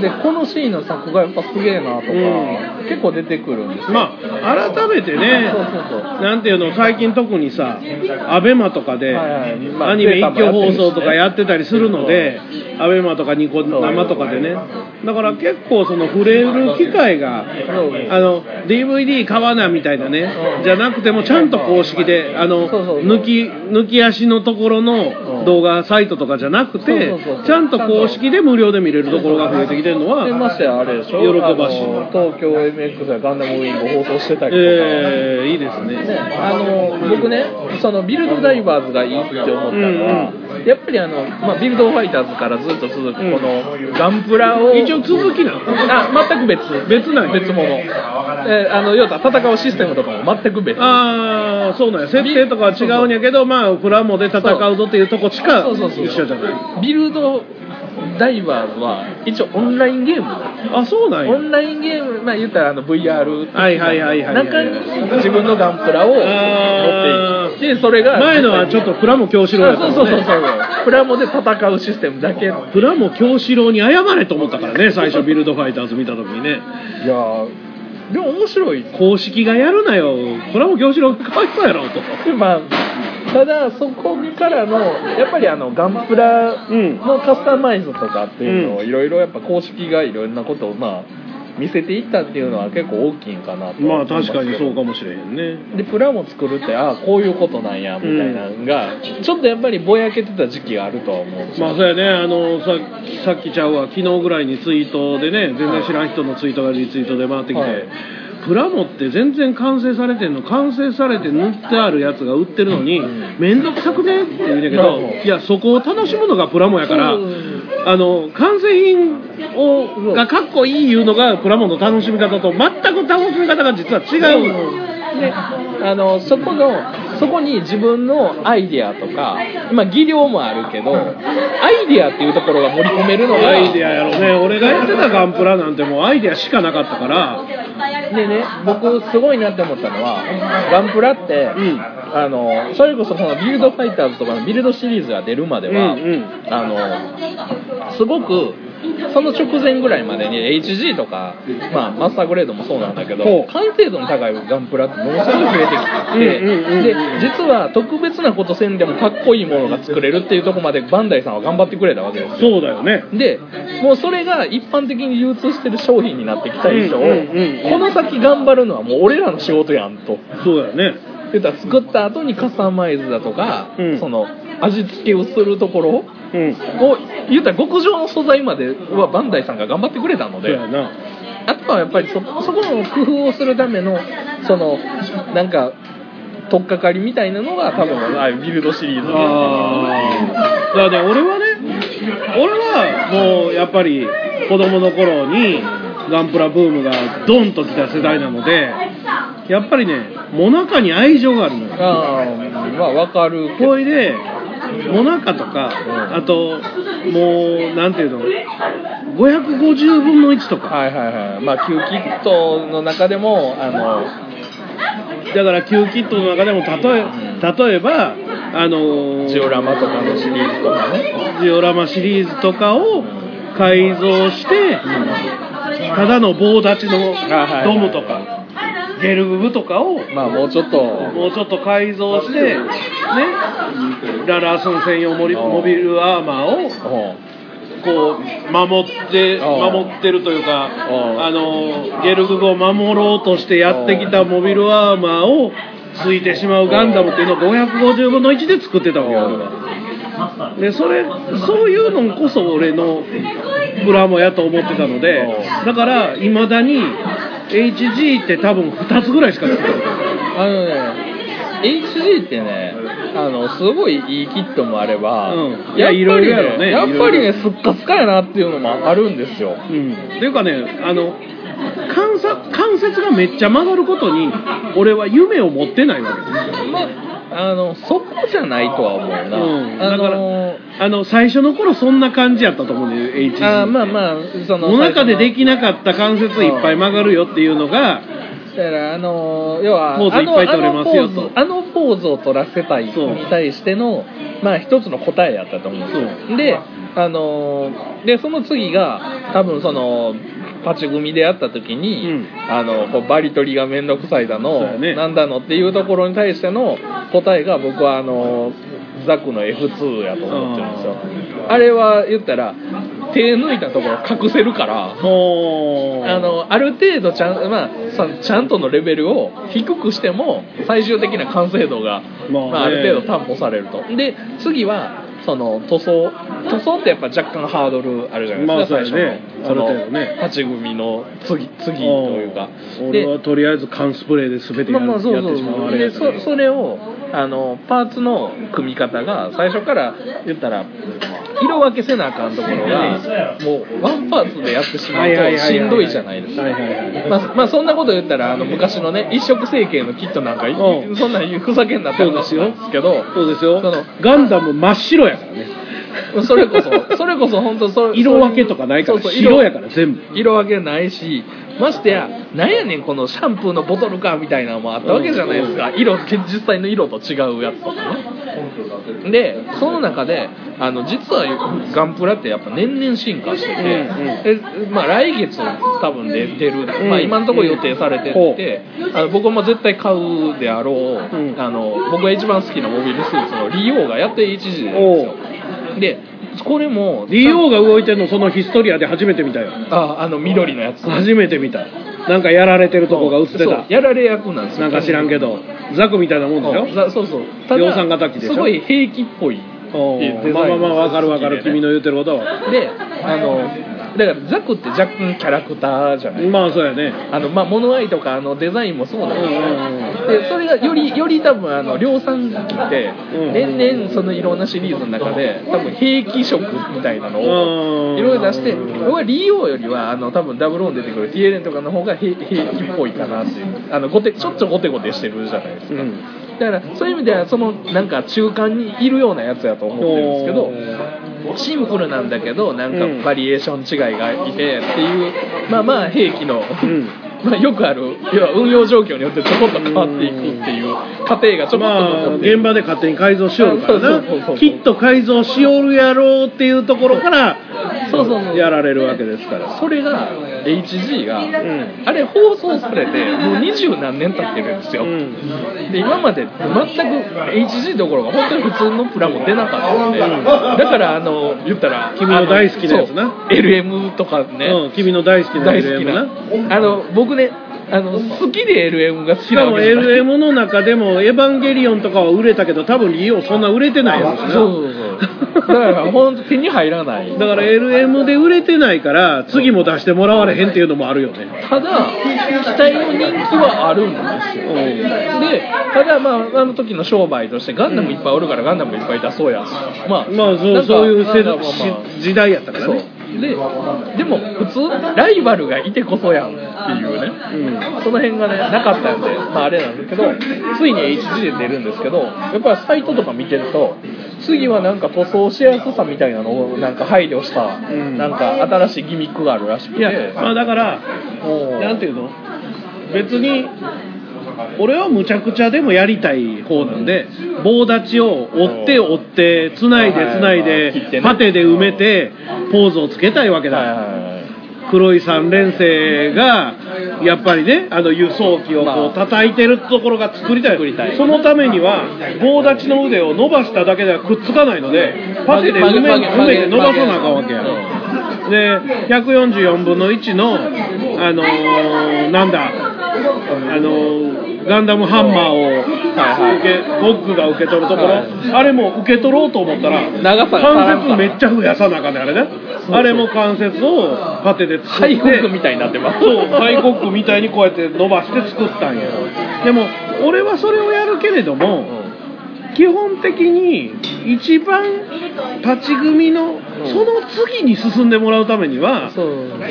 でこのシーンの作画やっぱすげえなとか、うん結構出てくるんですよまあ改めてねそうそうそうなんていうの最近特にさアベマとかでアニメ一挙放送とかやってたりするのでアベマとかニコ生とかでね。だから結構その触れる機会があの DVD 買わなみたいなねうんじゃなくてもちゃんと公式であの抜き抜き足のところの動画サイトとかじゃなくてちゃんと公式で無料で見れるところが増えてきてるのは喜ばしい。東京 MX やガンダムウィング放送してたりとか、えーいいですね。ね、あの僕ねそのビルドダイバーズがいいって思ったのは、やっぱりあの、まあ、ビルドファイターズからずっと続くこのガンプラを一応続きなの？あ全く別。別なんや。別物、えーあの要は戦うシステムとかも全く別。ああそうなんや。設定とかは違うんやけどまあプラモで戦うぞっていうとこしか一緒じゃない。ビルドダイバーズは一応オンラインゲーム。あそうなんや。オンラインゲームまあ言ったらあの VR はいはいはいはいはい。中に自分のガンプラを持っていって。それが前のはちょっとプラモ京志郎やったそうそうそうそう。プラモで戦うシステムだけ。いやプラモ京志郎に謝れと思ったからね最初ビルドファイターズ見た時にね。ーでも面白い。公式がやるなよ。プラモ京志郎かわいそうやろと。まあただそこからのやっぱりあのガンプラのカスタマイズとかっていうのをいろいろやっぱ公式がいろんなことをまあ見せていったっていうのは結構大きいんかなとまあ確かにそうかもしれへんね。でプラモ作るってああこういうことなんやみたいなのが、ちょっとやっぱりぼやけてた時期があるとは思うんですよ。まあそうやねあのささっきちゃうわ昨日ぐらいにツイートでね全然知らん人のツイートがリツイートで回ってきて、はいプラモって全然完成されてんの完成されて塗ってあるやつが売ってるのにん。面倒くさくねって言うんだけどうん。いやそこを楽しむのがプラモやからうんあの完成品をがかっこいいいうのがプラモの楽しみ方と全く楽しみ方が実は違う。であのそこのそこに自分のアイディアとかまあ技量もあるけどアイディアっていうところが盛り込めるのがアイデアやろね。俺がやってたガンプラなんてもうアイデアしかなかったから。でね僕すごいなって思ったのはガンプラって、うん。あのそれこそそのビルドファイターズとかのビルドシリーズが出るまでは、うんうん。あのすごくその直前ぐらいまでに HG とか、まあ、マスターグレードもそうなんだけど完成度の高いガンプラってものすごい増えてきて、うんうんうんで実は特別なことせんでもかっこいいものが作れるっていうところまでバンダイさんは頑張ってくれたわけですよ。そうだよね。でもうそれが一般的に流通してる商品になってきた以上、この先頑張るのはもう俺らの仕事やんと。そうだよね。言ったら作った後にカスタマイズだとか、うん。その味付けをするところうんを言ったら極上の素材まではバンダイさんが頑張ってくれたので。そうやな。あとはやっぱりそそこの工夫をするためのそのなんか取っかかりみたいなのが多分ああビルドシリーズ。ああだからね俺はね俺はもうやっぱり子供の頃にガンプラブームがドンと来た世代なのでやっぱりねモナカに愛情があるのよ。ああまあわかるこれでモナカとかうんあともうなんていうの550分の1とか。はいはいはい。まあ Q キットの中でもあのだから Q キットの中でも例え例えばあのジオラマとかのシリーズとかね。ジオラマシリーズとかを改造して、ただの棒立ちのはい。ドムとか、ゲルググとかをまあもうちょっと。もうちょっと改造して、ね、ララーソン専用モリモビルアーマーをうんこう守って守ってるというかああのゲルググを守ろうとしてやってきたモビルアーマーをついてしまうガンダムっていうのを550分の1で作ってたわけよ俺は。でそれそういうのこそ俺のプラモやと思ってたのでだからいまだに HG って多分2つぐらいしか作ってない。あのね HG ってねあのすごいいいキットもあれば、うん。やっぱりいやいろいろやろね。やっぱりねすっかすかやなっていうのもあるんですよ。うん、っていうかねあの関節関節がめっちゃ曲がることに俺は夢を持ってないわけですよ。まああのそこじゃないとは思うな、うん、あだからのあの最初の頃そんな感じやったと思うんだよ HG あまあまあそのお腹ででききなかった関節いっぱい曲がるよっていうのがだからあの要はポーズいっぱい取れますよと。あのあのポーズあのポーズを取らせたいに対してのまあ一つの答えやったと思うんですよ。であのーでその次が多分そのパチ組でやった時に、うん。あのこうバリ取りが面倒くさいだの、ね。なんだのっていうところに対しての答えが僕はあのザクの F2 やと思ってるんですよ。あれは言ったら手抜いたところ隠せるからあのある程度ちゃん,、まあ、さちゃんとのレベルを低くしても最終的な完成度が、まあね。まあ、ある程度担保されると。で次はその塗装。塗装ってやっぱ若干ハードルあるじゃないですか、まあ最初の。ね。その勝ち組の次次というか。俺はとりあえず缶スプレーで全てや,、ってしまうあれやでそそれをあのパーツの組み方が最初から言ったら色分けせなあかんところがもうワンパーツでやってしまうとしんどいじゃないですか。まあ、まあそんなこと言ったらあの昔のね一色成形のキットなんかそんなふざけんなって話なんですけどそうですよ。ガンダム真っ白やからね。それこそそれこそ本当そ色分けとかないから白やから全部。色分けないしましてやなんやねんこのシャンプーのボトルかみたいなのもあったわけじゃないですか。色実際の色と違うやつとかね。でその中であの実はガンプラってやっぱ年々進化してて、でまあ、来月多分出てる、まあ、今のところ予定されてて、あの僕も絶対買うであろう、うん。あの僕が一番好きなモビルスーツのリオがやってるんですよ。でこれも DO が動いてるのそのヒストリアで初めて見たよ。ああの緑のやつ。初めて見た。なんかやられてるとこが映ってたやられ役なんですよ。なんか知らんけど。ザクみたいなもんでしょ？そうそうそう。た量産型機でしょ？すごい兵器っぽいまあまあまあわかるわかる。君の言ってることは。であのだからザクって若干キャラクターじゃないまあそうやね。あのまあ物合いとかあのデザインもそうなんですよ、うんうんうん。でそれがよりより多分あの量産機ってうん年々そのいろんなシリーズの中で多分兵器色みたいなのうん。をいろいろ出して僕はリオよりはあの多分ダブルオン出てくるティエレンとかの方が兵兵器っぽいかなっていう。あのゴテちょっとゴテゴテしてるじゃないですか、うん。だからそういう意味ではそのなんか中間にいるようなやつやと思ってるんですけどシンプルなんだけどなんかうんバリエーション違いがいてっていうまあまあ兵器の、ん。まあよくある要は運用状況によってちょこっと変わっていくっていう過程がちょこっとまあ現場で勝手に改造しよるからな。きっと改造しよるやろうっていうところからそうそう。そうやられるわけですから。それが HG が、ん。あれ放送されてもう二十何年経ってるんですよ、うん。で今まで全く HG どころか本当に普通のプラも出なかったので、だからあの言ったら君の大好きなやつな。LM とかね、うん君の大好きな大好き LM なな。あの僕ねあの好きで LM が好しかもきなわけじゃない。LM の中でもエヴァンゲリオンとかは売れたけど多分リオそんな売れてないやつな。そうそうそう。だから本当手に入らない。だから LM で売れてないから次も出してもらわれへんっていうのもあるよね。ただ期待の人気はあるんですよ。でただまああの時の商売としてガンダムいっぱいおるからガンダムいっぱい出そうや。まあまあそうそういう時代やったからねででも普通ライバルがいてこそやんっていうね、その辺がねなかったんで、まあ、あれなんですけどついに HG で出るんですけどやっぱりサイトとか見てると次はなんか塗装しやすさみたいなのをなんか配慮した、ん。なんか新しいギミックがあるらしくて。いやまあだからなんていうの？別に俺はむちゃくちゃでもやりたい方なんで棒立ちを折って折ってつないでつない。でパテで埋めてポーズをつけたいわけだ、黒い三連星がやっぱりねあの輸送機をこう叩いてるところが作りたい。作りたい。そのためには棒立ちの腕を伸ばしただけではくっつかないのでパテで埋め埋めて伸ばさなあかんわけや。うで144分の1のあのーなんだあのーガンダムハンマーを受けゴッグが受け取るところ、はい。あれも受け取ろうと思ったら長さ関節めっちゃ増やさなあかんねあれね。あれも関節をパテで作ってハイコックみたいになってます。そうハイコックみたいにこうやって伸ばして作ったんや。でも俺はそれをやるけれども、基本的に一番立ち組のその次に進んでもらうためには、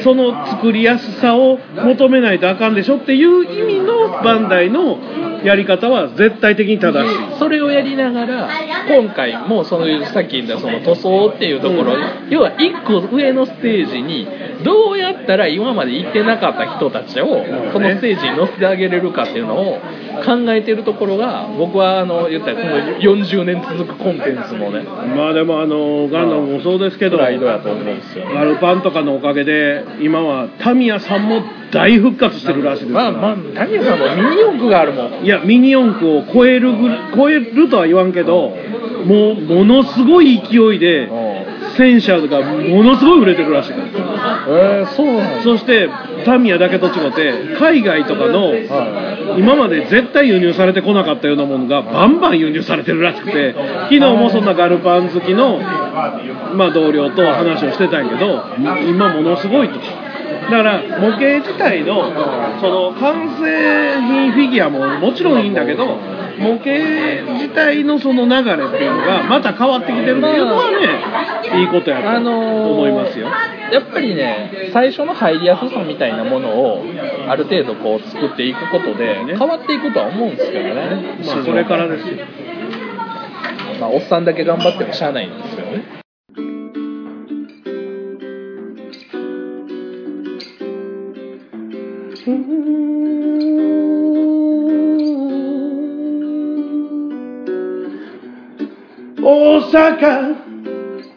その作りやすさを求めないとあかんでしょっていう意味のバンダイのやり方は絶対的に正しい。それをやりながら今回もそういうさっき言ったその塗装っていうところ、要は1個上のステージにどうやったら今まで行ってなかった人たちをこのステージに乗せてあげれるかっていうのを考えてるところが僕はあの言ったらこの40年続くコンテンツのね。まあでもあのガンダムもそうですけどプライドやと思うんですよガルパンとかのおかげで今はタミヤさんも大復活してるらしいですまあまあ谷さんもミニ四駆があるもん。いやミニ四駆を超えるぐ超えるとは言わんけどもうものすごい勢いで戦車がものすごい売れてるらしいから。えー、そうなんだそしてタミヤだけと違って海外とかの今まで絶対輸入されてこなかったようなものがバンバン輸入されてるらしくて昨日もそんなガルパン好きの、まあ、同僚と話をしてたんやけど今ものすごいと。だから模型自体のその完成品フィギュアももちろんいいんだけど模型自体のその流れっていうのがまた変わってきてるっていうのはねいいことやとあのー思いますよ。やっぱりね最初の入りやすさみたいなものをある程度こう作っていくことで変わっていくとは思うんですけどね、まあ、それからですよ。まあ、おっさんだけ頑張ってもしゃあないんですよね大阪。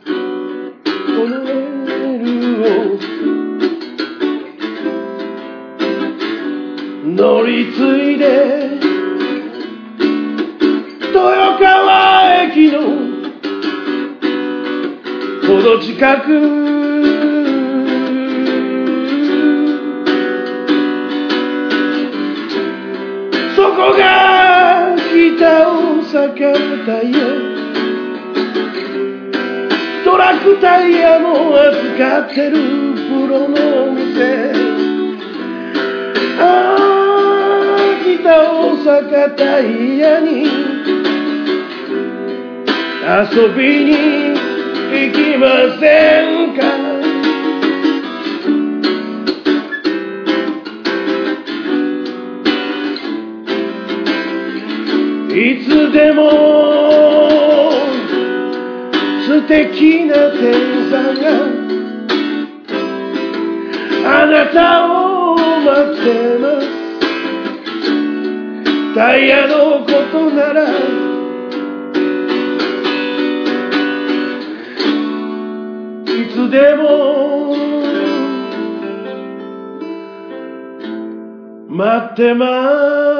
このメールを乗り継いで。豊川駅の。ほど近く。そこが北大阪タイクタイヤも扱ってるプロのお店。ああ北大阪タイヤに。遊びに行きませんか？いつでも素敵な天さんがあなたを待ってます。タイヤのことならいつでも待ってます。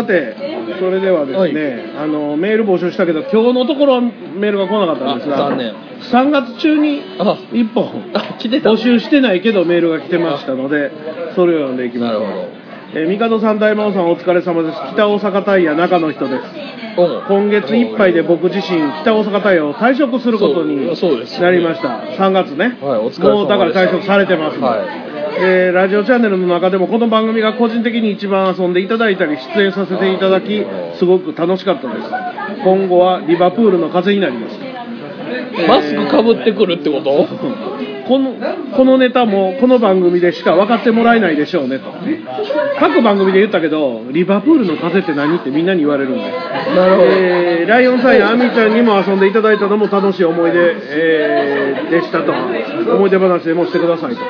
さて、それではですね、あのメール募集したけど、今日のところはメールが来なかったんですが、あ残念3月中にあ1本募集してないけどメールが来てましたので、それを読んでいきます。なるほどえー、帝さん、大魔王さん、お疲れ様です。北大阪タイヤ中の人です。今月いっぱいで僕自身、北大阪タイヤを退職することになりました。3月ね。はいお疲れ様でしたもうだから退職されてます、はいえーラジオチャンネルの中でもこの番組が個人的に一番遊んでいただいたり出演させていただきすごく楽しかったです。今後はリバプールの風になります。マスクかぶってくるってこと？このこのネタもこの番組でしか分かってもらえないでしょうね。と各番組で言ったけどリバプールの風って何ってみんなに言われるんで。なるほど。えーライオンさんやアミちゃんにも遊んでいただいたのも楽しい思い出、えーでしたと。思い出話でもしてくださいと。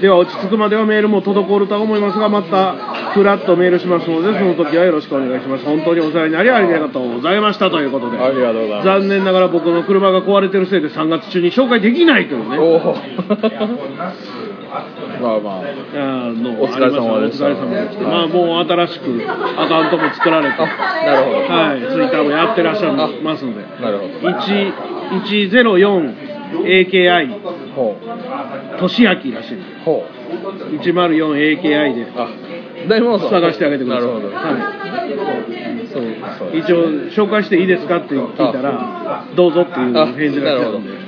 では落ち着くまではメールも滞るとは思いますがまたフラッとメールしますのでその時はよろしくお願いします。本当にお世話になりありがとうございましたということで。ありがとうございます。残念ながら僕の車が壊れてるせいで3月中に紹介できないというねまあまあ。あのお疲れ様でした。お疲れ様でした。まあもう新しくアカウントも作られて。あなるほど。はい。ツイッターもやってらっしゃいますので。なるほど。104AKI ほとしあきらしい。んでうほ 104AKI でうあ大門さん探してあげてください。なるほど。はそうそうい、一応紹介していいですかって聞いたらどうぞっていう返事が来たんで、はい、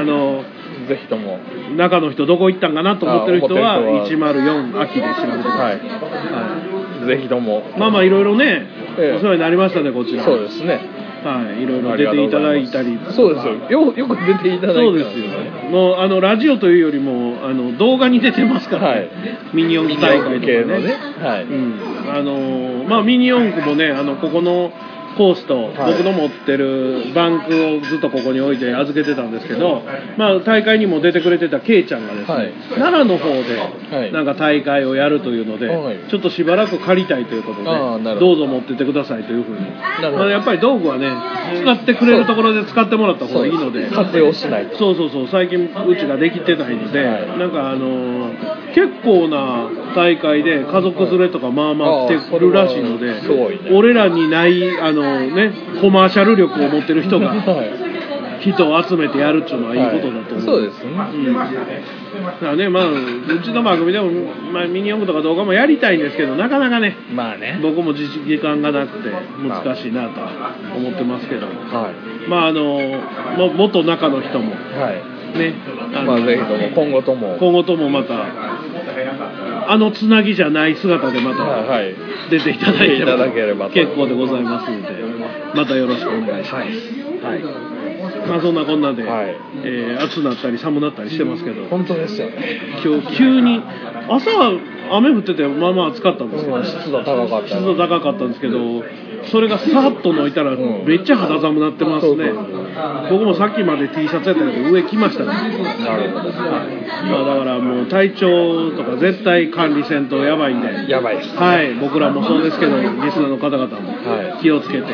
あのぜひとも。中の人どこ行ったんかなと思ってる人はあ思ってる人は104秋で調べてください、はい。はぜひとも。いまあまあいろいろねええ。お世話になりましたねこちら。そうですね。はいいろいろ出ていただいたりそうですよ。よよく出ていただいてそうですよもうあのラジオというよりもあの動画に出てますから、はい。ミニ四駆大会とかね。ね。はい、うん。あのーまあミニ四駆もねあのここのコースとはい。僕の持ってるバンクをずっとここに置いて預けてたんですけど、まあ、大会にも出てくれてたケイちゃんがですね、はい。奈良の方はい。でなんか大会をやるというので、はい。ちょっとしばらく借りたいということでど。どうぞ持ってってくださいというふうに。まあ、やっぱり道具はね使ってくれるところで使ってもらった方がいいので活用しないと。そうそうそう最近うちができてないので、はい。なんかあのー結構な大会で家族連れとかまあまあ来てるらしいので、俺らにないあのねコマーシャル力を持ってる人がはい。人を集めてやるっていうのはいいことだと思う、そうですね。うん、だからねまあうちの番組でも、まあ、ミニ四駆とか動画もやりたいんですけどなかなかねまあね。僕も時間がなくて難しいなとは思ってますけど、はい。まああのも元中の人もはい。ねまあぜひとも今後とも。今後ともまたあのつなぎじゃない姿でまはいたはい。出ていただいて出ていただければと。結構でございますのでまたよろしくお願いします、はい。まあそんなこんなで、はい。えー暑くなったり寒くなったりしてますけど。本当ですよね。今日急に朝は雨降っててまあまあ暑かったんですよ、うん湿度高かった湿度高かったんですけどそれがさっと抜いたらん。めっちゃ肌寒なってますね、僕もさっきまで T シャツやったけど上着ましたね。なるほど。まあだからもう体調とか絶対管理せんとやばいんで。やばいですはい。僕らもそうですけどリスナーの方々もはい。気をつけて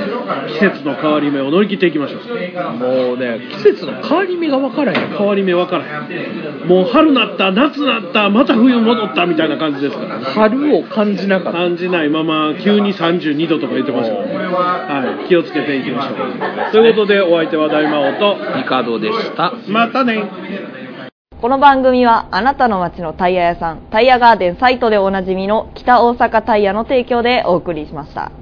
季節の変わり目を乗り切っていきましょう。もうね季節の変わり目が分からへん変わり目分からへん。もう春なった夏なったまた冬戻ったみたいな感じですから春を感じなかった。感じないまま急に32度とか言ってましたはい、気をつけていきましょう。ということでお相手は大魔王と帝でした。またね。この番組はあなたの街のタイヤ屋さんタイヤガーデンサイトでおなじみの北大阪タイヤの提供でお送りしました。